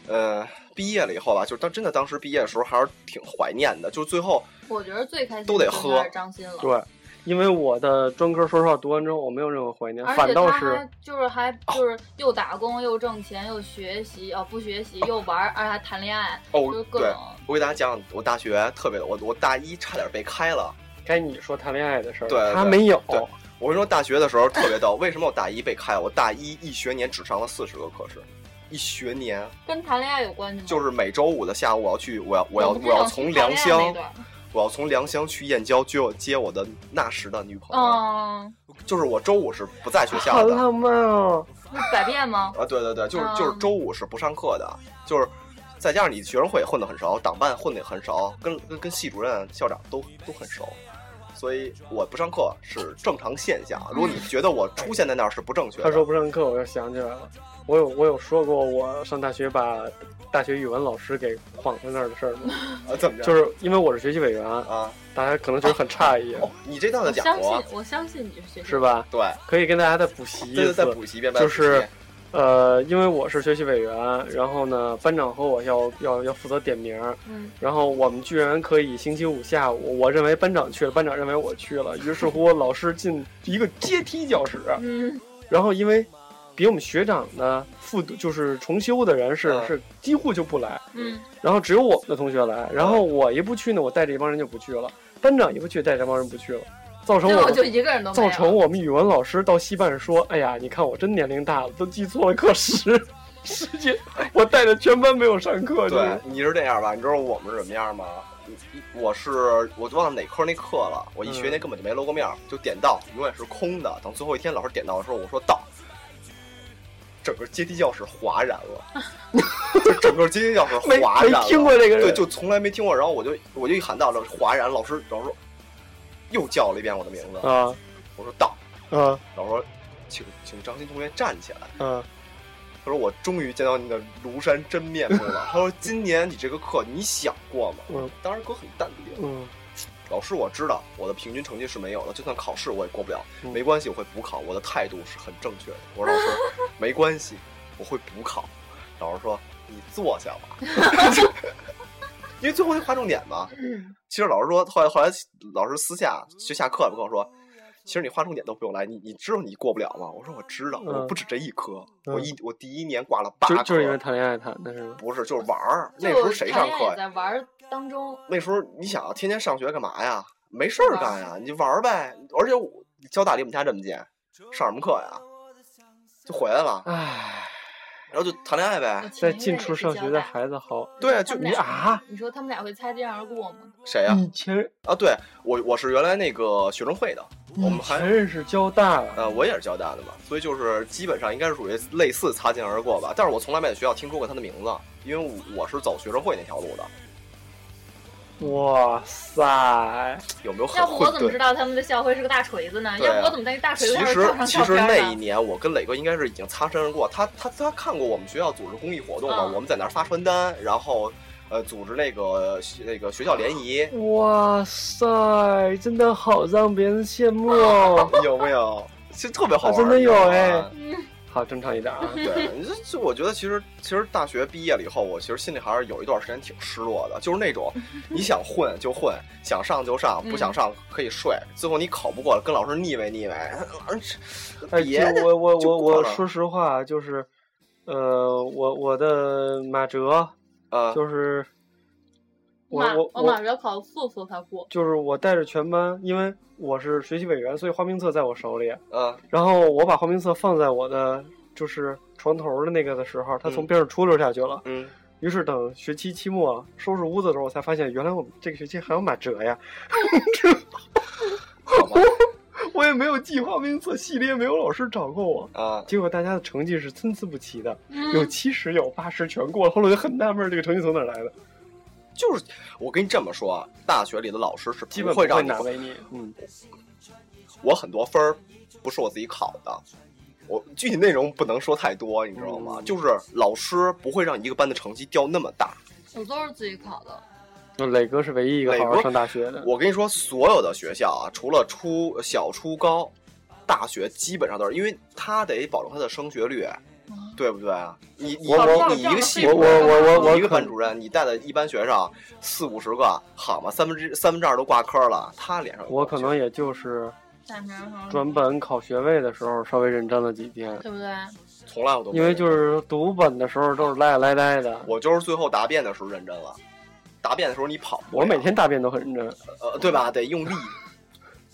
呃，毕业了以后吧，就是当真的当时毕业的时候还是挺怀念的，就是最后我觉得最开心都得喝张鑫了。对，因为我的专科说实话读完之后，我没有任何怀念，反倒是就是还就是又打工又挣钱又学习哦不学习又玩儿，而且还谈恋爱，哦对就是各种。我给大家讲，我大学特别的，我我大一差点被开了。该你说谈恋爱的事儿，对对他没有。对我跟你说，大学的时候特别逗，为什么我大一被开？我大一一学年只上了四十个课时，一学年跟谈恋爱有关系吗？就是每周五的下午我要去，我要我要我要从良乡，我要从良乡去燕郊接我接我的那时的女朋友。嗯，就是我周五是不在学校的好的浪漫哦！百变吗？啊，对对对，就是嗯就是周五是不上课的，就是再加上你学生会混得很熟，党办混得也很熟，跟跟跟系主任、校长都都很熟，所以我不上课是正常现象。如果你觉得我出现在那儿是不正确的，他说不上课，我就想起来了，我有我有说过我上大学把大学语文老师给晃在那儿的事儿吗？啊怎么着？就是因为我是学习委员，啊，大家可能觉得很诧异，哦，你这倒是讲我相信，，我相信你是学习是？吧？对，可以跟大家再补习一次再，补习一遍，就是呃，因为我是学习委员，然后呢，班长和我要要要负责点名，嗯，然后我们居然可以星期五下午，我认为班长去了，班长认为我去了，于是乎老师进一个阶梯教室，嗯，然后因为比我们学长呢复读就是重修的人是、嗯是几乎就不来，嗯，然后只有我们的同学来，然后我一不去呢，我带着一帮人就不去了，班长一不去，带着这帮人不去了，造成我就一个人都没有造成我们语文老师到戏班说：“哎呀，你看我真年龄大了，都记错了课时时间，我带着全班没有上课。”对，你是这样吧？你知道我们是什么样吗？我是我忘了哪科那课了，我一学那根本就没露过面儿，就点到永远是空的。等最后一天老师点到的时候，我说到，整个阶梯教室哗然了，就整个阶梯教室哗然了。听过这个人，对，就从来没听过。然后我就我就一喊到了，哗然，老师老师说又叫了一遍我的名字，啊我说到，啊老师说请请张鑫同学站起来。啊他说：“我终于见到你的庐山真面目了。”他说：“今年你这个课你想过吗？”嗯当时哥很淡定。嗯老师，我知道我的平均成绩是没有的，就算考试我也过不了，嗯没关系，我会补考。我的态度是很正确的。我说：“老师，没关系，我会补考。”老师说：“你坐下吧。”因为最后一划重点嘛。其实老师说，后来后来老师私下就下课了跟我说。其实你划重点都不用来，你你知道你过不了吗？我说我知道，我嗯不止这一科，嗯我一我第一年挂了八科，就是因为谈恋爱谈的是吗？不是就是玩儿。那时候谁上课呀？在玩儿当中，那时候你想啊，天天上学干嘛呀？没事儿干呀，你就玩儿呗。而且我交大离我们家这么近，上什么课呀？就回来了，唉，然后就谈恋爱呗。在近处上学的孩子好。对啊，就你啊，你说他们俩会擦肩而过吗？谁呀？以前啊，对我我是原来那个学生会的，我们还前认识交大了，呃，我也是交大的嘛，所以就是基本上应该是属于类似擦肩而过吧。但是我从来没在学校听说过他的名字，因为我是走学生会那条路的。哇塞，有没有很要不我怎么知道他们的校徽是个大锤子呢？啊要不我怎么在那大锤子上实其实？那一年，我跟磊哥应该是已经擦身而过。他他他看过我们学校组织公益活动嘛，嗯我们在那儿发传单，然后呃组织那个那个学校联谊，哇塞，真的好让别人羡慕哦。有没有？其实特别好玩，啊真的有你知道吗哎嗯，好，正常一点啊。对，你这这，我觉得其实其实大学毕业了以后，我其实心里还是有一段时间挺失落的，就是那种你想混就混，想上就上，不想嗯上可以睡，最后你考不过了，跟老师腻歪腻歪，老师哎，别的就我我我我说实话，就是，呃，我我的马哲呃就是我我我马上要考四次才过。就是我带着全班，因为我是学习委员，所以花名册在我手里。嗯然后我把花名册放在我的就是床头的那个的时候，他从嗯边上出溜下去了。嗯，于是等学期期末收拾屋子的时候，我才发现原来我们这个学期还有马哲呀。好吧我也没有记花名册，系列没有老师找过我。啊。结果大家的成绩是参差不齐的，嗯有七十，有八十，全过了。后来我就很纳闷，这个成绩从哪来的？就是我跟你这么说，啊，大学里的老师是基本不会让你难为你。嗯，我很多分儿不是我自己考的，我具体内容不能说太多，你知道吗？嗯就是老师不会让一个班的成绩掉那么大。我都是自己考的。那磊哥是唯一一个好好上大学的。我跟你说，所有的学校啊，除了初小、初高，大学基本上都是，因为他得保证他的升学率，对不对啊？你你我我你一个系我我我我我一个班主任，你带的一班学生四五十个，好嘛，三分之三分之二都挂科了，他脸上我可能也就是转本考学位的时候稍微认真了几天，对不对？从来我都因为就是读本的时候都是赖赖呆的。我就是最后答辩的时候认真了，答辩的时候你跑我每天答辩都很认真。呃对吧？得用力。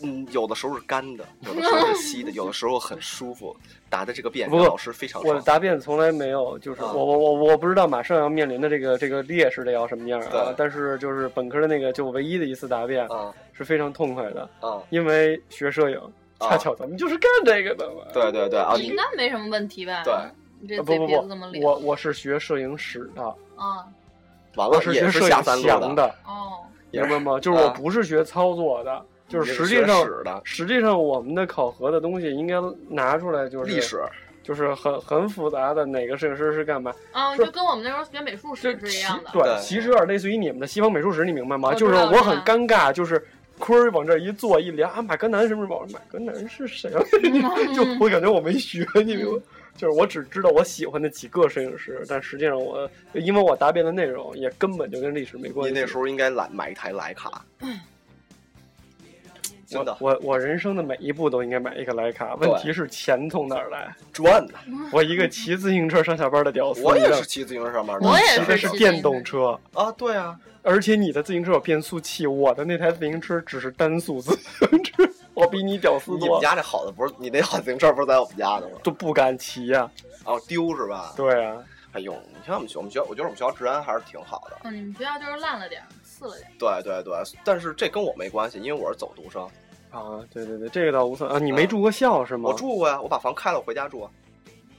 嗯，有的时候是干的，有的时候是稀的，有的时候很舒服。答的这个辩，不过老师非常我的。答辩从来没有，就是啊我我我我不知道马上要面临的这个这个劣势得要什么样啊。但是就是本科的那个就唯一的一次答辩啊是非常痛快的，啊，因为学摄影，啊恰巧咱们就是干这个的嘛。对对对啊，你应该没什么问题吧？对，你这呃不不不，我我是学摄影史的，啊完了是学摄影的，哦，明白吗？就是我啊不是学操作的，就是实际上史的实际上我们的考核的东西应该拿出来，就是历史，就是很很复杂的哪个摄影师是干嘛。啊，就跟我们那时候学美术这史是一样的。对，其实有点类似于你们的西方美术史，你明白吗？就是我很尴尬，就是坤儿往这一坐一聊啊，马格南什么什么，马格南是谁啊？就我感觉我没学，你明白？就是我只知道我喜欢的几个摄影师，但实际上我因为我答辩的内容也根本就跟历史没关系。你那时候应该买买一台徕卡，真的我我我人生的每一步都应该买一个徕卡，问题是钱从哪儿来？赚的。我一个骑自行车上下班的屌丝，我也是骑自行车上班的。我也骑的是是电动车，啊，对啊，而且你的自行车有变速器，我的那台自行车只是单速自行车，我比你屌丝多，你们家这好的不是你那好自行车不是在我们家的吗？都不敢骑呀、哦，丢是吧？对啊，哎呦，你看我们学我们学校，我觉得我们学校治安还是挺好的。嗯，你们学校就是烂了点儿，次了点。对对对，但是这跟我没关系，因为我是走读生。啊，对对对，这个倒无所谓啊。你没住过校是吗？我，住过呀，我把房开了，我回家住啊。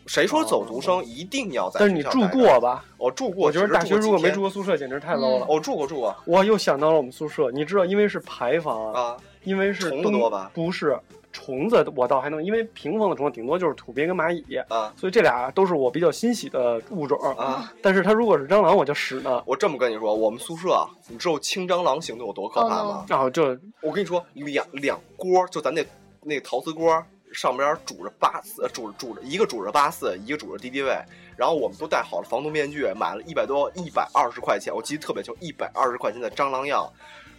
谁说走读生一定要在？但是你住过？吧？我住过。我觉得大学如果没住过过宿舍，简直太 low 了。我住过住过我又想到了我们宿舍，你知道，因为是排房，啊，因为是冬虫子多吧不是虫子，我倒还能，因为平房的虫子顶多就是土鳖跟蚂蚁，啊所以这俩都是我比较欣喜的物种。啊！但是它如果是蟑螂，我就屎呢。我这么跟你说，我们宿舍，啊你知道清蟑螂行动有多可怕吗？然后就我跟你说，两两锅，就咱那那个陶瓷锅，上边煮着八四，煮煮着一个煮着八四，一个煮着敌敌畏。然后我们都戴好了防毒面具，买了一百多一百二十块钱，我记得特别清，一百二十块钱的蟑螂药，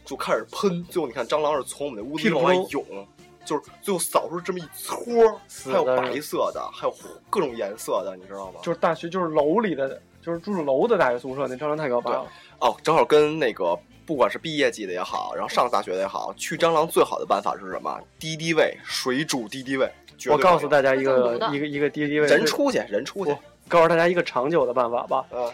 就开始喷。最后你看蟑螂是从我们那屋子里往外涌，就是最后扫出这么一撮，还有白色的，还有各种颜色的，你知道吗？就是大学，就是楼里的，就是住着楼的大学宿舍，那蟑螂太可怕了。哦，正好跟那个不管是毕业季的也好，然后上大学的也好，去蟑螂最好的办法是什么？敌敌畏，水煮敌敌畏。我告诉大家一个一个一个敌敌畏人出去，人出去，告诉大家一个长久的办法吧，嗯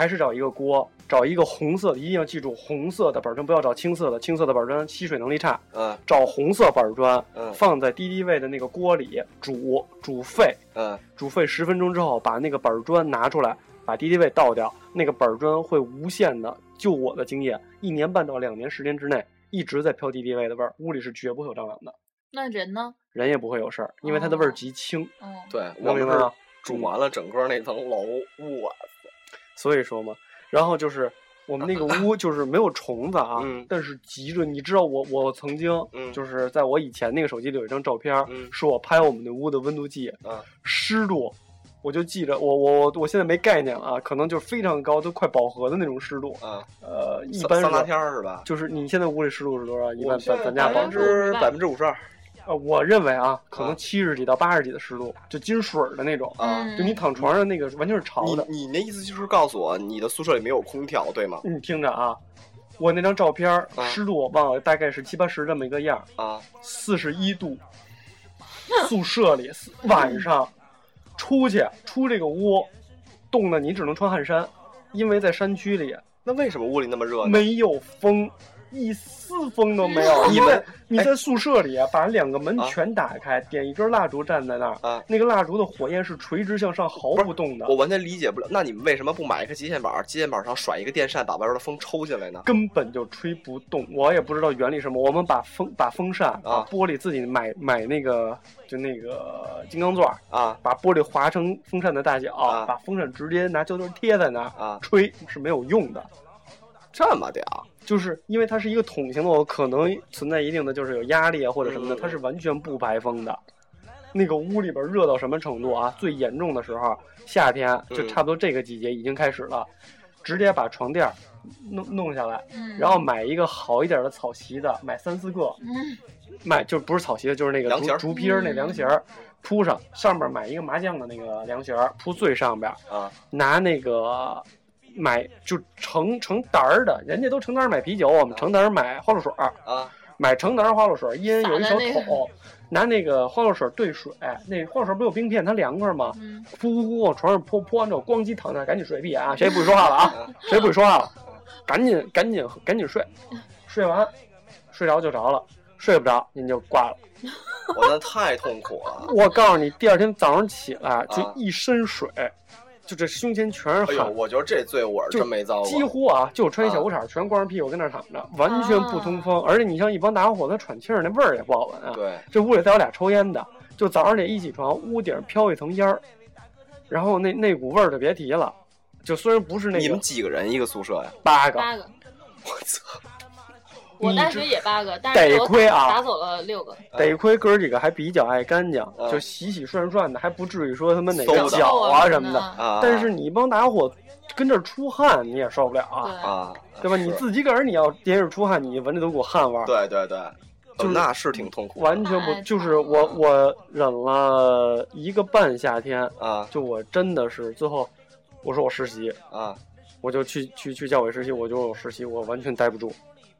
还是找一个锅，找一个红色的，一定要记住红色的板砖，不要找青色的，青色的板砖吸水能力差。嗯找红色板砖，嗯放在敌敌畏的那个锅里煮，煮沸，嗯，煮沸十分钟之后，把那个板砖拿出来，把敌敌畏倒掉，那个板砖会无限的，就我的经验，一年半到两年时间之内，一直在飘敌敌畏的味儿，屋里是绝不会有蟑螂的，那人呢？人也不会有事儿，因为它的味儿极轻。哦，对，能明白吗？煮完了整个那层楼，哇，所以说嘛，然后就是我们那个屋就是没有虫子啊，嗯但是急着，你知道我我曾经嗯就是在我以前那个手机里有一张照片，嗯是我拍我们那屋的温度计，啊湿度。我就记着，我我我我现在没概念了啊，可能就是非常高，都快饱和的那种湿度。啊，呃，一般是三三大天是吧？就是你现在屋里湿度是多少？一般咱家百分之百分之五十二呃，我认为啊，可能啊七十几到八十几的湿度，就金水的那种，啊。嗯就你躺床上那个完全是潮的。你你那意思就是告诉我，你的宿舍里没有空调，对吗？你听着啊，我那张照片啊湿度我忘了，大概是七八十这么一个样，啊，四十一度，宿舍里晚上出去出这个屋，冻得你只能穿汗衫，因为在山区里那为什么屋里那么热呢？没有风。一丝风都没有，你们你在你在宿舍里啊，把两个门啊全打开，点一根蜡烛站在那儿，啊，那个蜡烛的火焰是垂直向上，毫不动的我，完全理解不了。那你们为什么不买一个接线板，接线板上甩一个电扇，把外边的风抽进来呢？根本就吹不动。我也不知道原理什么。我们把风把风扇啊玻璃自己买买那个就那个金刚钻，啊把玻璃划成风扇的大小，啊把风扇直接拿胶带贴在那儿啊，吹是没有用的。这么屌就是因为它是一个桶形的，我可能存在一定的就是有压力啊或者什么的，嗯。它是完全不排风的。那个屋里边热到什么程度啊？最严重的时候，夏天就嗯。差不多这个季节已经开始了，直接把床垫儿弄弄下来，嗯，然后买一个好一点的草席子，买三四个，嗯。买就不是草席的，就是那个竹竹皮儿那嗯凉席儿，铺上，上面买一个麻将的那个凉席儿，铺最上边儿，啊。拿那个买就成成袋儿的，人家都成袋儿买啤酒，我们成袋儿买花露水儿，啊买成袋儿花露水儿，一人有一小桶，拿那个花露水兑水，那花露水不有冰片，它凉快吗？嗯，噗噗噗往床上泼，泼完之后咣叽躺那，赶紧睡闭眼啊！谁也不许说话了啊！谁也不许说话了，赶紧赶紧赶紧睡，睡完睡着就着了，睡不着您就挂了。我那太痛苦了。我告诉你，第二天早上起来就啊一身水，就这胸前全是哎呦，汗，我觉得这罪我是真没遭过。几乎啊就穿一小裤衩，全光着屁股跟那儿躺着，完全不通风。而且你像一帮大小伙子喘气儿，那味儿也不好闻啊。对，这屋里再有俩抽烟的，就早上得一起床，屋顶飘一层烟儿，然后那那股味儿就别提了。就虽然不是那个你们几个人一个宿舍呀？八个，八个，我操！我大你知学也八个，但是得亏啊打走了六个。得亏哥儿几个还比较爱干净，嗯就洗洗涮涮的，还不至于说他妈哪个脚啊什么的。啊，但是你一帮打伙跟这儿出汗，你也受不了啊，对，啊，对吧？你自己个儿你要连着出汗，你闻着都股汗味儿，对对对，就那是挺痛苦完全不就是我我忍了一个半夏天，啊就我真的是最后我说我实习，啊我就去去去教委实习，我就实习，我完全待不住，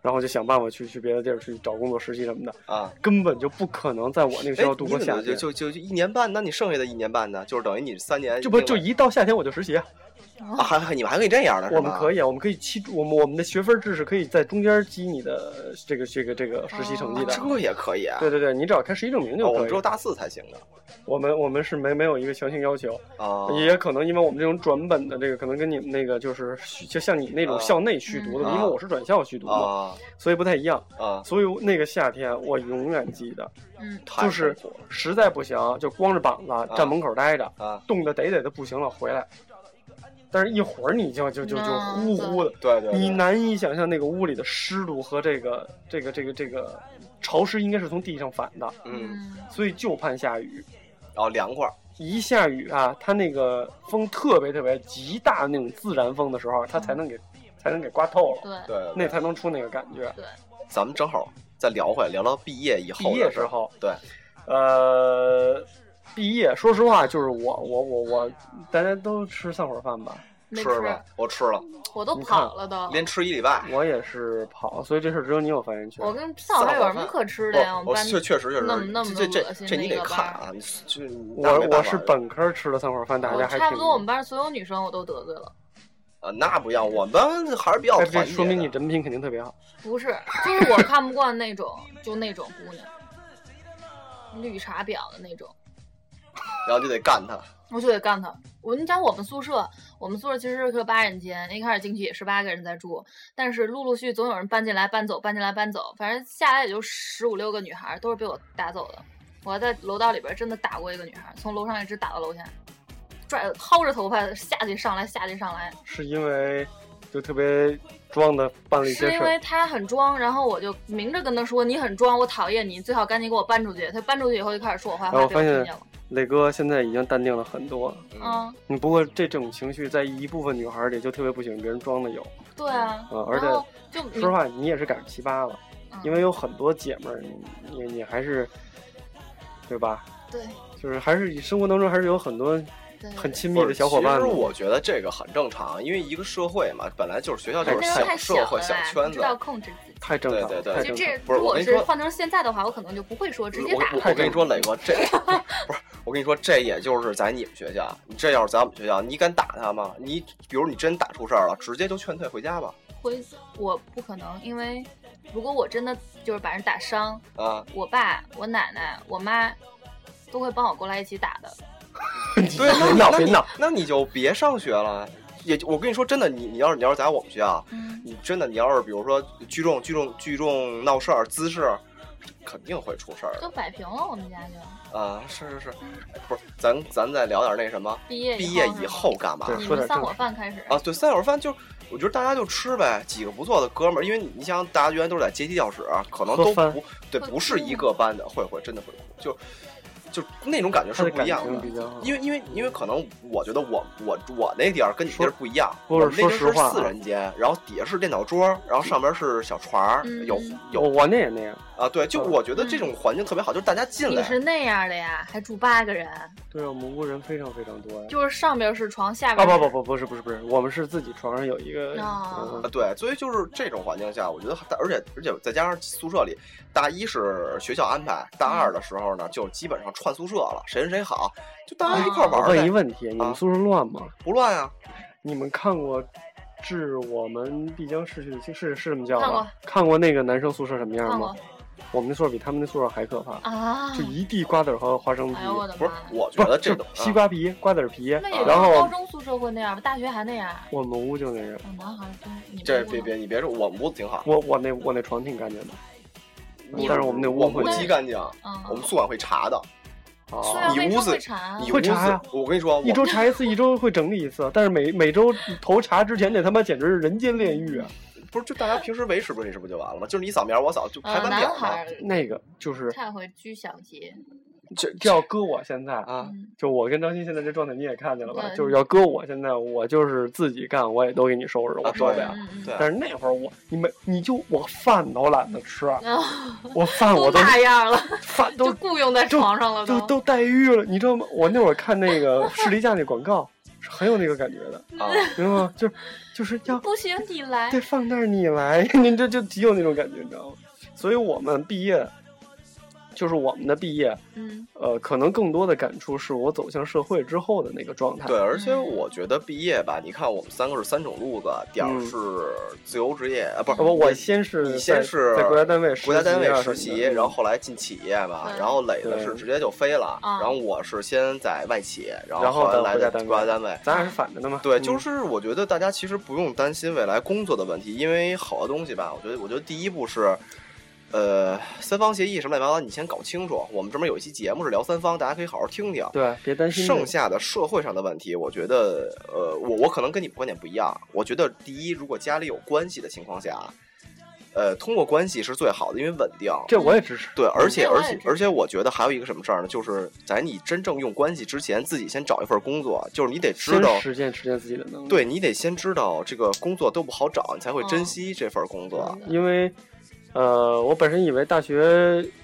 然后就想办法去去别的地儿去找工作实习什么的，啊！根本就不可能在我那个学哎校度过夏天。就就就一年半，那你剩下的一年半呢？就是等于你三年就不就一到夏天我就实习啊？啊，还还你们还可以这样的？我们可以啊，我们可以期我们我们的学分制是可以在中间积你的这个这个这个实习成绩的。这也可以啊。对对对，你只要开实习证明哦就可以。我们只有大四才行的我们我们是没没有一个强行要求，啊。也可能因为我们这种转本的这个，可能跟你们那个就是就像你那种啊校内续读的，嗯因为我是转校续读嘛，啊所以不太一样。啊，所以那个夏天我永远记得，就是实在不行就光着膀子站门口待着，啊，冻得得得的不行了回来，但是一会儿你就就就就嗯呼呼的，对对，你难以想象那个屋里的湿度和这个这个这个这个潮湿应该是从地上反的，嗯，所以就盼下雨。然后凉快儿。一下雨啊，它那个风特别特别极大的那种自然风的时候，它才能给才能给刮透了，对，对，那才能出那个感觉。对。咱们正好再聊回来，聊聊毕业以后毕业之后，对，呃，毕业说实话，就是我我我我，大家都吃散伙饭吧，吃吧，我吃了，我都跑了都。连吃一礼拜。我也是跑，所以这事儿只有你有发言权。我跟上海有什么可吃的呀？我我们班确确实确实那么那么这这恶心这你得看啊，就我我是本科吃的散伙饭，大家还差不多我们班所有女生我都得罪了。啊，那不一样，我们班还是比较哎团结的。说明你人品肯定特别好。不是，就是我看不惯那种，就那种姑娘，绿茶婊的那种，然后就得干他。我就得干他。我跟你讲，我们宿舍，我们宿舍其实是个八人间，一开始进去也是八个人在住，但是陆陆续总有人搬进来搬走，搬进来搬走，反正下来也就十五六个女孩，都是被我打走的。我还在楼道里边真的打过一个女孩，从楼上一直打到楼下，拽薅着头发下去上来下去上来，是因为就特别装的办了一些是因。为她很装，然后我就明着跟她说你很装，我讨厌你，最好赶紧给我搬出去。她搬出去以后就开始说我坏话，被我听见了。磊哥现在已经淡定了很多。嗯，嗯，你不过这种情绪在一部分女孩里就特别不喜欢别人装的有。对啊，嗯而且就说实话，你也是赶上奇葩了，嗯因为有很多姐们儿，你你你还是，对吧？对就是还是生活当中还是有很多很亲密的小伙伴。其实我觉得这个很正常，因为一个社会嘛，本来就是学校就是小社会、小圈子不知。道控制自己。太正常了，对对对太正常了。就这，不是如果我跟你说是换成现在的话，我可能就不会说，直接我打。我我跟你说，磊哥，这 不是我跟你说，这也就是在你们学校，你这要是在我们学校，你敢打他吗？你比如你真打出事儿了，直接就劝退回家吧。回，我不可能，因为如果我真的就是把人打伤，啊，我爸、我奶奶、我妈都会帮我过来一起打的。对，别闹别闹那你就别上学了。也我跟你说，真的，你你要是你要是在我们学校，嗯，你真的你要是比如说聚众聚众聚众闹事儿滋事，肯定会出事儿的都摆平了，我们家就啊！是是是，不是咱咱再聊点那什么，毕业毕业以后干嘛？对你们散伙说点正事饭开始啊，对，三伙饭就，我觉得大家就吃呗，几个不错的哥们儿，因为你你想，大家原来都是在阶梯教室，可能都不对，不是一个班的，会会真的会哭，就就那种感觉是不一样的。因为因为因为可能我觉得我我我那地儿跟你地儿不一样，我们那地儿是说实话啊。四人间，然后底下是电脑桌，然后上边是小床有有。我那也那样，啊，对，就嗯我觉得这种环境特别好，就是大家进来，你是那样的呀？还住八个人，对我们屋人非常非常多呀。就是上边是床，下啊边啊不不不不是不是不是，我们是自己床上有一个，哦嗯啊，对，所以就是这种环境下，我觉得，而且而且再加上宿舍里，大一是学校安排，大二的时候呢，就基本上串宿舍了，谁跟谁好，就大家一块儿我问一问题，你们宿舍乱吗？不乱啊。你们看过《致我们必将逝去的青》是是这么叫看过？看过那个男生宿舍什么样吗？我们那宿舍比他们那宿舍还可怕，啊就！一地瓜子儿和花生皮哎，我的不是！，我觉不是就得这种西瓜皮、瓜子儿皮，然后高中宿舍会那样吧，大学还那样。我们屋就那样。这别别你别说，我们屋子挺好，我我那我那床挺干净的，但是我们那屋会我们屋极干净，嗯，我们宿管会查的。虽啊你屋子会查，你会查呀，我跟你说，一周查一次，一周会整理一次，但是每每周头查之前，那他妈简直是人间炼狱啊！不是就大家平时维持维持不就完了吗？就是你扫描我扫就排呃，班表嘛。男孩那个就是太会拘小节，这这要搁我现在啊，嗯就我跟张鑫现在这状态你也看见了吧？就是要搁我现在，我就是自己干，我也都给你收拾，我受不了。但是那会儿我你们你就我饭都懒得吃，嗯，我饭 我都都那样了，饭都雇佣在床上了都都待遇了，你知道吗？我那会儿看那个士力架那广告是很有那个感觉的，啊，明白吗？就是就是要不行，你来对，放那儿你来，您这就挺有那种感觉，你知道吗？所以我们毕业，就是我们的毕业，嗯呃，可能更多的感触是我走向社会之后的那个状态。对，而且我觉得毕业吧，你看我们三个是三种路子，点儿嗯是自由职业啊，不是我先是你在先是在国家单位国家单位实实习，然后后来进企业吧，然后磊子是直接就飞了，啊然后我是先在外企，然然后后来在国家单位。咱俩是反着的嘛。对，嗯就是我觉得大家其实不用担心未来工作的问题，因为好多东西吧，我觉得我觉得第一步是，呃，三方协议什么乱七八糟，你先搞清楚。我们这边有一期节目是聊三方，大家可以好好听听。对，别担心。剩下的社会上的问题，我觉得，呃，我我可能跟你们观点不一样。我觉得第一，如果家里有关系的情况下，呃，通过关系是最好的，因为稳定。这我也支持。对，而且而且而且，我觉得还有一个什么事儿呢？就是在你真正用关系之前，自己先找一份工作，就是你得知道，实践实践自己的能力。对你得先知道这个工作都不好找，你才会珍嗯惜这份工作。因为，呃，我本身以为大学，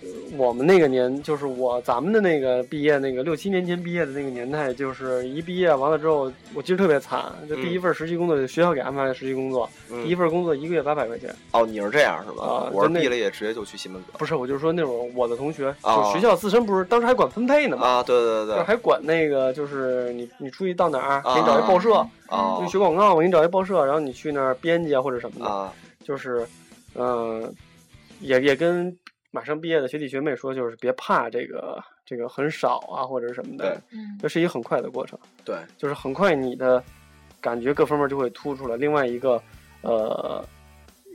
呃我们那个年，就是我咱们的那个毕业那个六七年前毕业的那个年代，就是一毕业完了之后，我其实特别惨，就第一份实习工作，学校给安排的实习工作，嗯第一份工作一个月八百块钱。哦，你是这样是吧？啊我是那毕了业直接就去西门子。不是，我就说那会儿我的同学，啊就学校自身不是当时还管分配呢嘛，啊，对对对还管那个，就是你你出去到哪儿，啊给你找一报社，啊你学广告，我给你找一报社，然后你去那儿编辑啊或者什么的，啊，就是，嗯、也也跟马上毕业的学弟学妹说，就是别怕这个这个很少啊或者什么的，嗯这是一个很快的过程，对，就是很快你的感觉各方面就会突出来。另外一个，呃，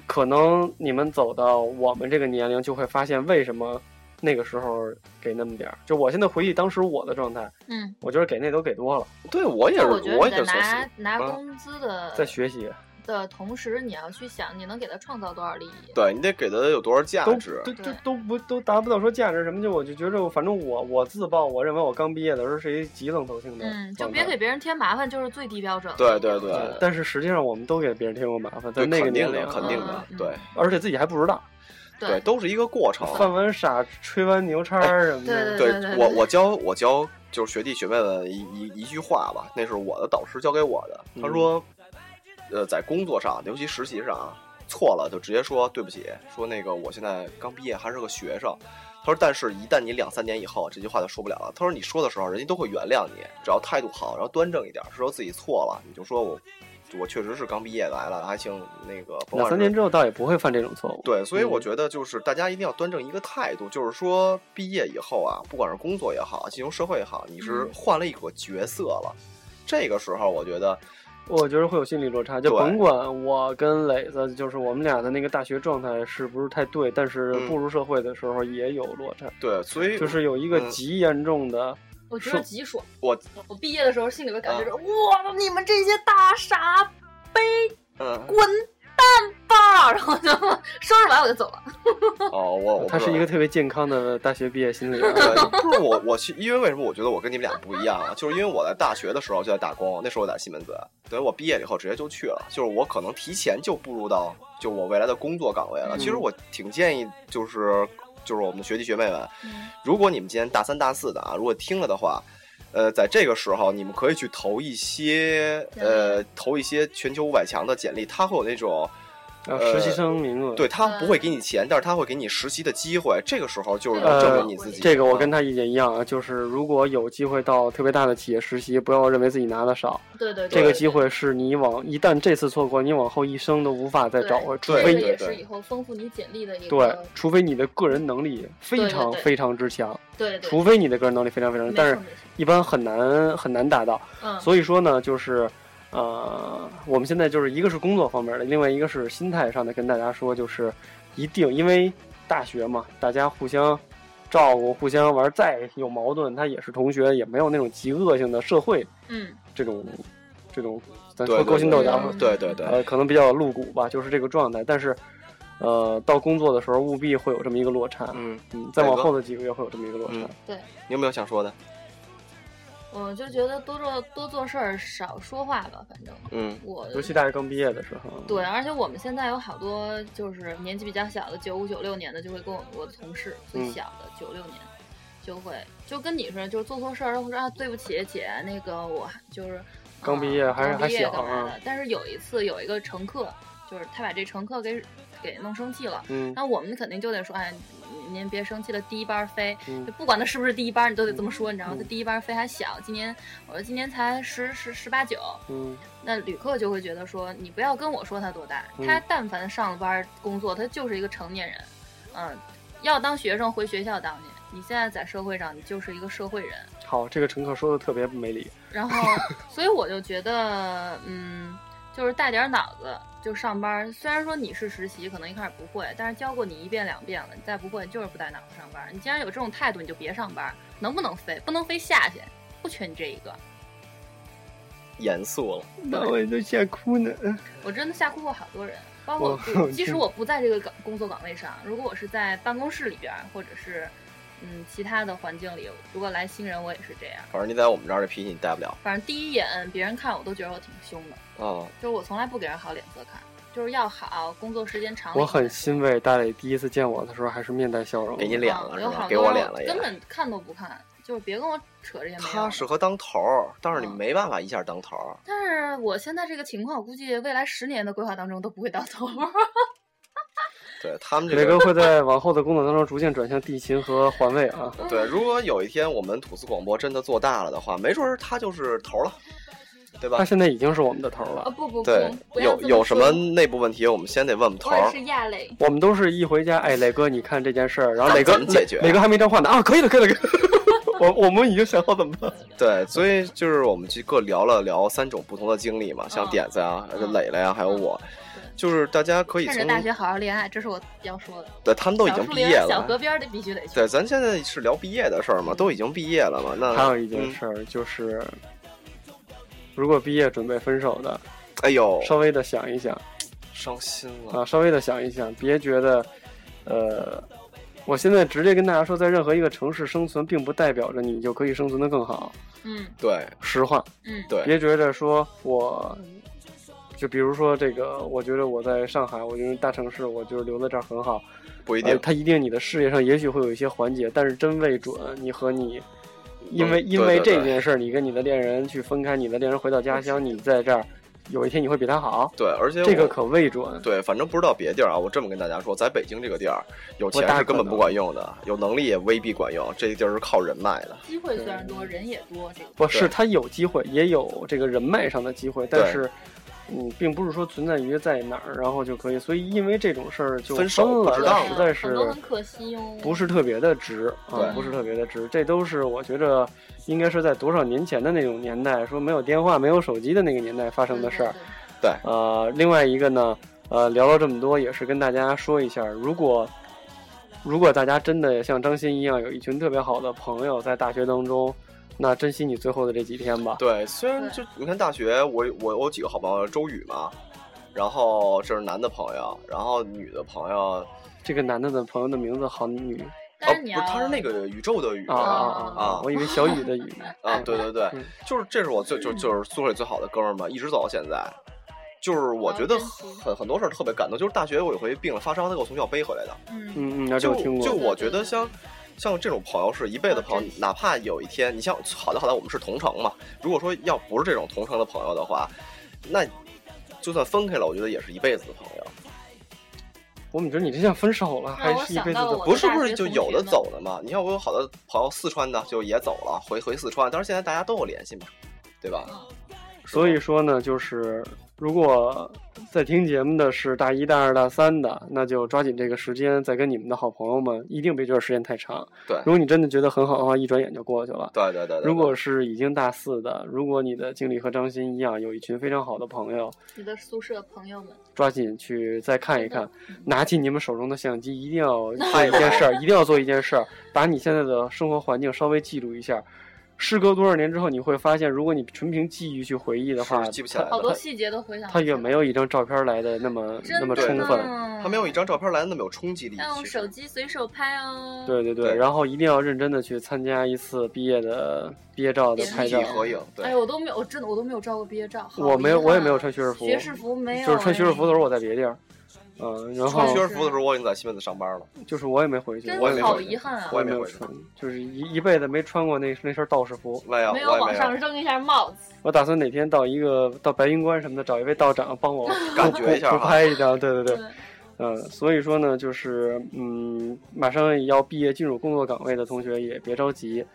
可能你们走到我们这个年龄，就会发现为什么那个时候给那么点儿。就我现在回忆当时我的状态，嗯，我觉得给那都给多了，对我也是，我也拿拿啊工资的在学习的同时，你要去想你能给他创造多少利益。对你得给他有多少价都值。都都都不都达不到说价值什么，就我就觉着，反正我我自曝，我认为我刚毕业的时候是一极冷头性的嗯，就别给别人添麻烦，就是最低标准了。对对对对但是实际上我们都给别人添过麻烦，在对，那个肯定的，年龄，肯定的对而且自己还不知道，对，都是一个过程。犯完傻吹完牛叉什么的，对对我我教我教就是学弟学妹的一一一句话吧，那是我的导师教给我的。他说，呃，在工作上，尤其实习上啊，错了就直接说对不起，说那个我现在刚毕业，还是个学生。他说，但是一旦你两三年以后，这句话就说不了了。他说，你说的时候，人家都会原谅你，只要态度好，然后端正一点，知道自己错了，你就说我我确实是刚毕业来了，还请那个两三年之后倒也不会犯这种错误。对，所以我嗯觉得就是大家一定要端正一个态度，就是说毕业以后啊，不管是工作也好，进入社会也好，你是嗯换了一个角色了。这个时候，我觉得我觉得会有心理落差，就甭管我跟磊子，就是我们俩的那个大学状态是不是太对，但是嗯步入社会的时候也有落差，对，所以就是有一个嗯极严重的。我觉得极爽。我我毕业的时候心里边感啊觉是，哇，你们这些大傻杯，嗯滚蛋吧！然后就收拾完我就走了。哦，我我他是一个特别健康的大学毕业心理不 是我我去，因为为什么我觉得我跟你们俩不一样啊？就是因为我在大学的时候就在打工，那时候我在西门子，等于我毕业以后直接就去了，就是我可能提前就步入到就我未来的工作岗位了。嗯其实我挺建议就是就是我们的学弟学妹们，嗯如果你们今年大三大四的啊，如果听了的话，呃，在这个时候你们可以去投一些呃投一些全球五百强的简历，它会有那种。呃，实习生名额。对他不会给你钱，但是他会给你实习的机会。这个时候就是能证呃明你自己。，这个我跟他他意见一样啊，就是如果有机会到特别大的企业实习，不要认为自己拿的少，对对对，这个机会是你往一旦这次错过，你往后一生都无法再找回，除对也对是以后丰富你简历的一个对，除非你的个人能力非常非常之强，对对，除非你的个人能力非常非常，但是一般很难很难达到。嗯，所以说呢，就是呃，我们现在就是一个是工作方面的，另外一个是心态上的，跟大家说就是一定，因为大学嘛，大家互相照顾，互相玩，再有矛盾，他也是同学，也没有那种极恶性的社会嗯这种这种咱说勾心斗角，对对对，呃，可能比较露骨吧，就是这个状态。但是，呃，到工作的时候务必会有这么一个落差。嗯，嗯，再往后的几个月会有这么一个落差。嗯对，你有没有想说的？我就觉得多做多做事儿，少说话吧。反正嗯我尤其大学刚毕业的时候。对，而且我们现在有好多就是年纪比较小的，九五九六年的，就会跟我我的同事最嗯小的九六年，就会就跟你似的，就是做错事儿，或者说啊对不起姐，那个我就是刚毕业啊还是还小啊干嘛的？但是有一次有一个乘客，就是他把这乘客给给弄生气了，嗯那我们肯定就得说，哎，您您别生气了，第一班飞，嗯就不管他是不是第一班，你都得这么说，你知道吗？嗯他第一班飞还小，今年我说今年才十十十八九，嗯那旅客就会觉得说，你不要跟我说他多大，嗯他但凡上了班工作，他就是一个成年人，嗯，要当学生回学校当去。你现在在社会上，你就是一个社会人。好，这个乘客说的特别没理。然后，所以我就觉得，嗯，就是带点脑子就上班。虽然说你是实习，可能一开始不会，但是教过你一遍两遍了，你再不会就是不带脑子上班。你既然有这种态度，你就别上班。能不能飞？不能飞下去，不缺你这一个。严肃了。那我都吓哭呢。我真的吓哭过好多人，包括即使我不在这个岗工作岗位上，如果我是在办公室里边儿，或者是嗯其他的环境里，如果来新人，我也是这样。反正你在我们这儿这脾气你带不了反正第一眼别人看我都觉得我挺凶的，哦。就是我从来不给人好脸色看，就是要好，工作时间长了。我很欣慰，大磊第一次见我的时候还是面带笑容。给你脸啊了是吧？有好给我脸了也根。本看都不看，就是别跟我扯这些。他适合当头儿，但是你嗯没办法一下当头儿。但是我现在这个情况，我估计未来十年的规划当中都不会当头。对他们这个磊哥会在往后的工作当中逐渐转向地勤和环卫啊。对，如果有一天我们吐司广播真的做大了的话，没准儿他就是头儿了，对吧他？现在已经是我们的头啊了。不不不对，，不有有什么内部问题，我们先得问问头儿我。是亚磊。我们都是一回家，哎，磊哥，你看这件事儿，然后磊哥 怎么解决啊磊磊哥还没电话呢啊，可以了，可以了，可以了。我我们已经想好怎么办。对，所以就是我们去各聊了聊三种不同的经历嘛，像嗯点子呀、嗯磊磊啊，还有我，就是大家可以从趁着大学好好恋爱，这是我要说的。对他们都已经毕业林、小河了。边的必须得去。对，咱现在是聊毕业的事儿嘛，都已经毕业了嘛。那还有一件嗯事儿就是，如果毕业准备分手的，哎呦，稍微的想一想伤心了。啊，稍微的想一想，别觉得，呃，我现在直接跟大家说，在任何一个城市生存，并不代表着你就可以生存的更好。嗯对实话，嗯，对，别觉着说我，就比如说这个，我觉得我在上海，我觉得大城市，我就是留在这儿很好。不一定呃，。它一定你的事业上也许会有一些缓解，但是真未准你和你，因为、嗯因为这件事儿，你跟你的恋人去分开，你的恋人回到家乡，你在这儿，有一天你会比他好，对，而且这个可未准。对，反正不知道别地儿啊。我这么跟大家说，在北京这个地儿，有钱是根本不管用的，有能力也未必管用。这地儿是靠人脉的。机会虽然多，人也多，这个不是他有机会，也有这个人脉上的机会，但是，嗯，并不是说存在于在哪儿，然后就可以。所以因为这种事儿就分手了，实在是很可惜哟。不是特别的值啊，不是特别的值。这都是我觉着应该是在多少年前的那种年代，说没有电话、没有手机的那个年代发生的事儿。对。呃，另外一个呢，呃，聊了这么多，也是跟大家说一下，如果如果大家真的像张鑫一样有一群特别好的朋友在大学当中，那珍惜你最后的这几天吧。对，虽然就你看大学，我我我有几个好朋友，周宇嘛，然后这是男的朋友，然后女的朋友，这个男的的朋友的名字好女哦，不是，他是那个宇宙的宇啊啊啊！我以为小雨的雨呢。啊，对对对嗯，就是这是我最就就是宿舍里最好的哥们儿嘛，一直走到现在。就是我觉得很很多事儿特别感动，就是大学我有一回病了发烧，他给我从学校背回来的。嗯，嗯嗯，那就听过。就我对对对觉得像像这种朋友是一辈子朋友哪怕有一天你像好的好的我们是同城嘛，如果说要不是这种同城的朋友的话，那就算分开了，我觉得也是一辈子的朋友。我怎么觉得你这像分手了，还是一辈子的不是不是就有的走了嘛？你看我有好多朋友四川的就也走了，回回四川，但是现在大家都有联系嘛，对吧？嗯所以说呢，就是如果在听节目的是大一、大二、大三的，那就抓紧这个时间，再跟你们的好朋友们，一定别觉得时间太长。对如果你真的觉得很好的话，一转眼就过去了。对对对对。如果是已经大四的，如果你的经历和张欣一样，有一群非常好的朋友，你的宿舍朋友们，抓紧去再看一看，拿起你们手中的相机，一定要 做一件事儿，一定要做一件事儿，把你现在的生活环境稍微记录一下。事隔多少年之后，你会发现，如果你纯凭记忆去回忆的话，是记不起来的好多细节都回想不起它。远没有一张照片来的那么那么充分。它没有一张照片来的那么有冲击力。要用手机随手拍哦。对对对，对然后一定要认真的去参加一次毕业的毕业照的拍照。合影，对哎，，我都没有，我真的我都没有照过毕业照。我没有，我也没有穿学士服，学士服没有哎，就是穿学士服的时候我在别地儿，嗯，然后穿学士服的时候我已经在西门子上班了。就是我也没回去，我也没回去遗憾啊！我也没回去没有穿，就是一一辈子没穿过那那身道士服。没有，没有往。上扔一下帽子。我打算哪天到一个到白云观什么的，找一位道长帮我 感觉一下补哈 拍一张。对对对，对，嗯，所以说呢，就是嗯，马上要毕业进入工作岗位的同学也别着急，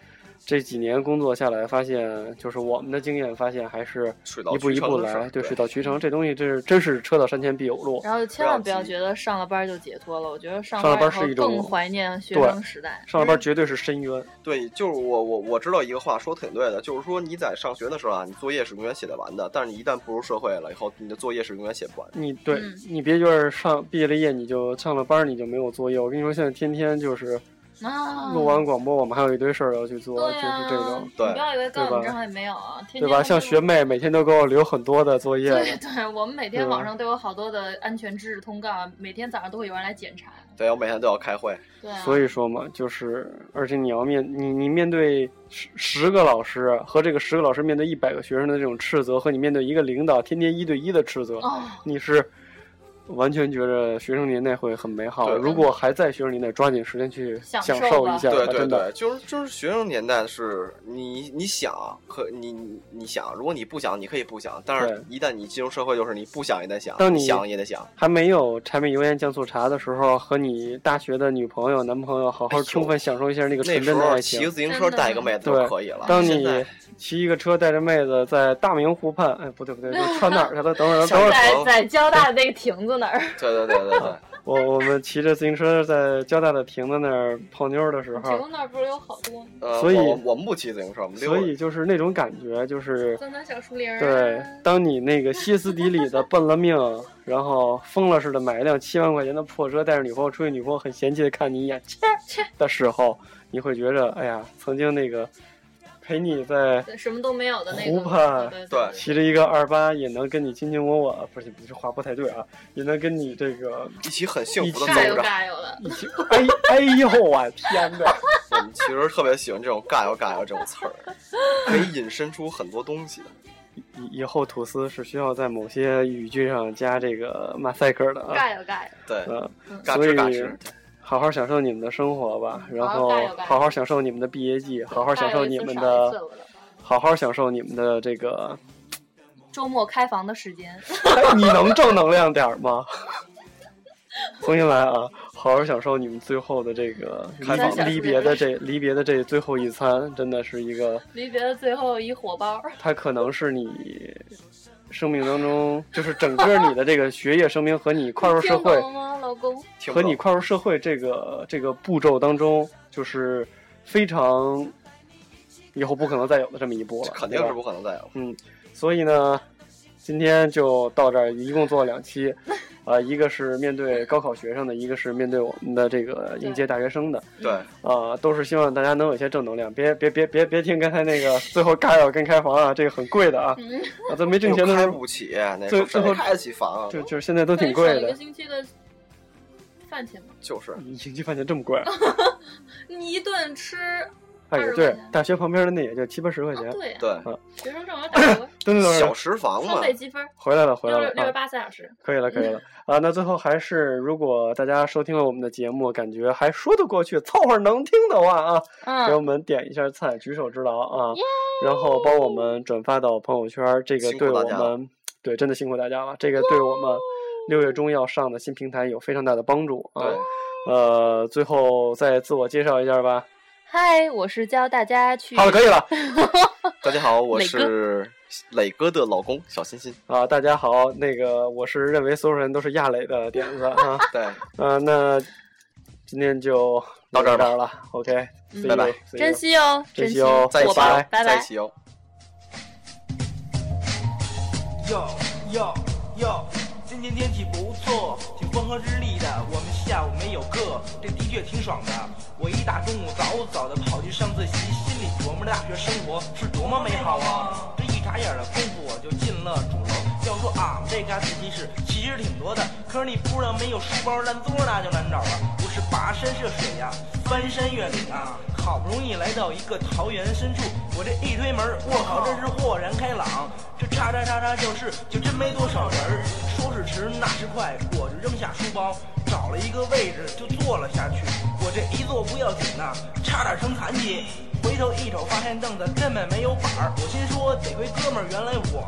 这几年工作下来，发现就是我们的经验，发现还是水到一步一步来，对，水到渠成，这东西这是真是车到山前必有路。然后千万不要觉得上了班就解脱了，我觉得上上了班是一种更怀念学生时代。上了班绝对是深渊，对，就是我我我知道一个话说的挺对的，就是说你在上学的时候啊，你作业是永远写得完的，但是你一旦步入社会了以后，你的作业是永远写不完的。你对、嗯你别觉得上毕业了业你就上了班你就没有作业，我跟你说，现在天天就是啊，录完广播，我们还有一堆事儿要去做，就是这种，对你不要以为跟我对吧？们正好也没有啊，天天对吧？像学妹每天都给我留很多的作业，对对，我们每天网上都有好多的安全知识通告，每天早上都会有人来检查。对，我每天都要开会。对、啊，所以说嘛，就是而且你要面你你面对十十个老师和这个十个老师面对一百个学生的这种斥责，和你面对一个领导天天一对一的斥责，哦，你是完全觉着学生年代会很美好。对如果还在学生年代，抓紧时间去享享受一下，对对。对，就是就是学生年代是你你想可你你你想，如果你不想，你可以不想，但是一旦你进入社会，就是你不想也得想，当你想也得想。还没有柴米油盐酱醋茶的时候，和你大学的女朋友、男朋友好好充分享受一下那个那纯真的爱情骑个。自行车带一个妹子就可以了。当你骑一个车带着妹子在大明湖畔，哎，不对不对，这 穿哪儿去了？等会儿等会儿，在在交大的那个亭子那儿，对对对对对，我我们骑着自行车在交大的亭子那儿泡妞的时候亭候，子那儿不是有好多呃，所以我我们不骑自行车，我们溜。所以就是那种感觉，就是钻钻小树林啊？对，当你那个歇斯底里的奔了命，然后疯了似的买一辆七万块钱的破车，带着女朋友出去，女朋友很嫌弃的看你一眼，切切的时候，你会觉着，哎呀，曾经那个陪你在什么都没有的那个湖畔对对骑着一个二八，也能跟你卿卿我我，不是，不是话不太对啊，也能跟你这个一起很幸福的走着。尬。一起，哎哎呦我天哪！我们其实特别喜欢这种“尬游尬游”这种词儿，可以引申出很多东西的。以以后吐司是需要在某些语句上加这个马赛克的啊，尬游尬游，对，嗯，嘎所以吱嘎吱。好好享受你们的生活吧，然后好好享受你们的毕业季，好好享受你们的，好好享受你们的这个，周末开房的时间。哎你能正能量点儿吗？重新来啊！好好享受你们最后的这个开房离别的这离别的这最后一餐，真的是一个，离别的最后一火包，它可能是你生命当中，就是整个你的这个学业生命和你跨入社会和你跨入社会这个这个步骤当中，就是非常以后不可能再有的这么一步了，肯定是不可能再有。嗯，所以呢，今天就到这儿，一共做了两期，啊、一个是面对高考学生的，一个是面对我们的这个应届大学生的，对，啊、都是希望大家能有一些正能量，别别别别别听刚才那个最后尬要跟开房啊，这个很贵的啊，咱没挣钱的时候，开不起，那时候最最后开得起房啊？就就是现在都挺贵的一个，星期的饭钱吗？就是一星期饭钱这么贵啊，你一顿吃，哎，也对，大学旁边的那也就七八十块啊钱，对呀，对，学生证有打折，对对对小等，时房嘛双，倍积分，回来了回来了啊六十六十，八小时。可以了，可以了啊！那最后还是，如果大家收听了我们的节目，感觉还说得过去，凑合能听的话啊，给我嗯，们点一下赞，举手之劳啊，然后帮我们转发到朋友圈，这个对我们对真的辛苦大家了，这个对我们六月中要上的新平台有非常大的帮助啊。对，呃，最后再自我介绍一下吧。嗨，我是教大家去。好了，可以了 大家好，我是磊哥的老公小欣欣。啊！大家好，那个我是认为所有人都是亚磊的点子啊。对，呃，那今天就到这儿了。OK，拜拜珍惜哦，珍惜哦再一起哦，拜拜在一。起哦。哟哟哟，今天天气不错，挺风和日丽的。我们下午没有课，这的确挺爽的。我一大中午早早的跑去上自习，心里琢磨着大学生活是多么美好啊！这一眨眼的功夫，我就进了主楼。要说俺们这嘎自习室其实挺多的，可是你不知道没有书包烂座那就难找了。我是跋山涉水呀、翻山越岭啊，好不容易来到一个桃源深处，我这一推门，我靠，真是豁然开朗。这叉叉叉叉教室就真没多少人儿，说是迟那是快，我就扔下书包，找了一个位置就坐了下去。我这一坐不要紧呐、差点成残疾。回头一瞅，发现凳子根本没有板儿。我心说，得亏哥们儿，原来我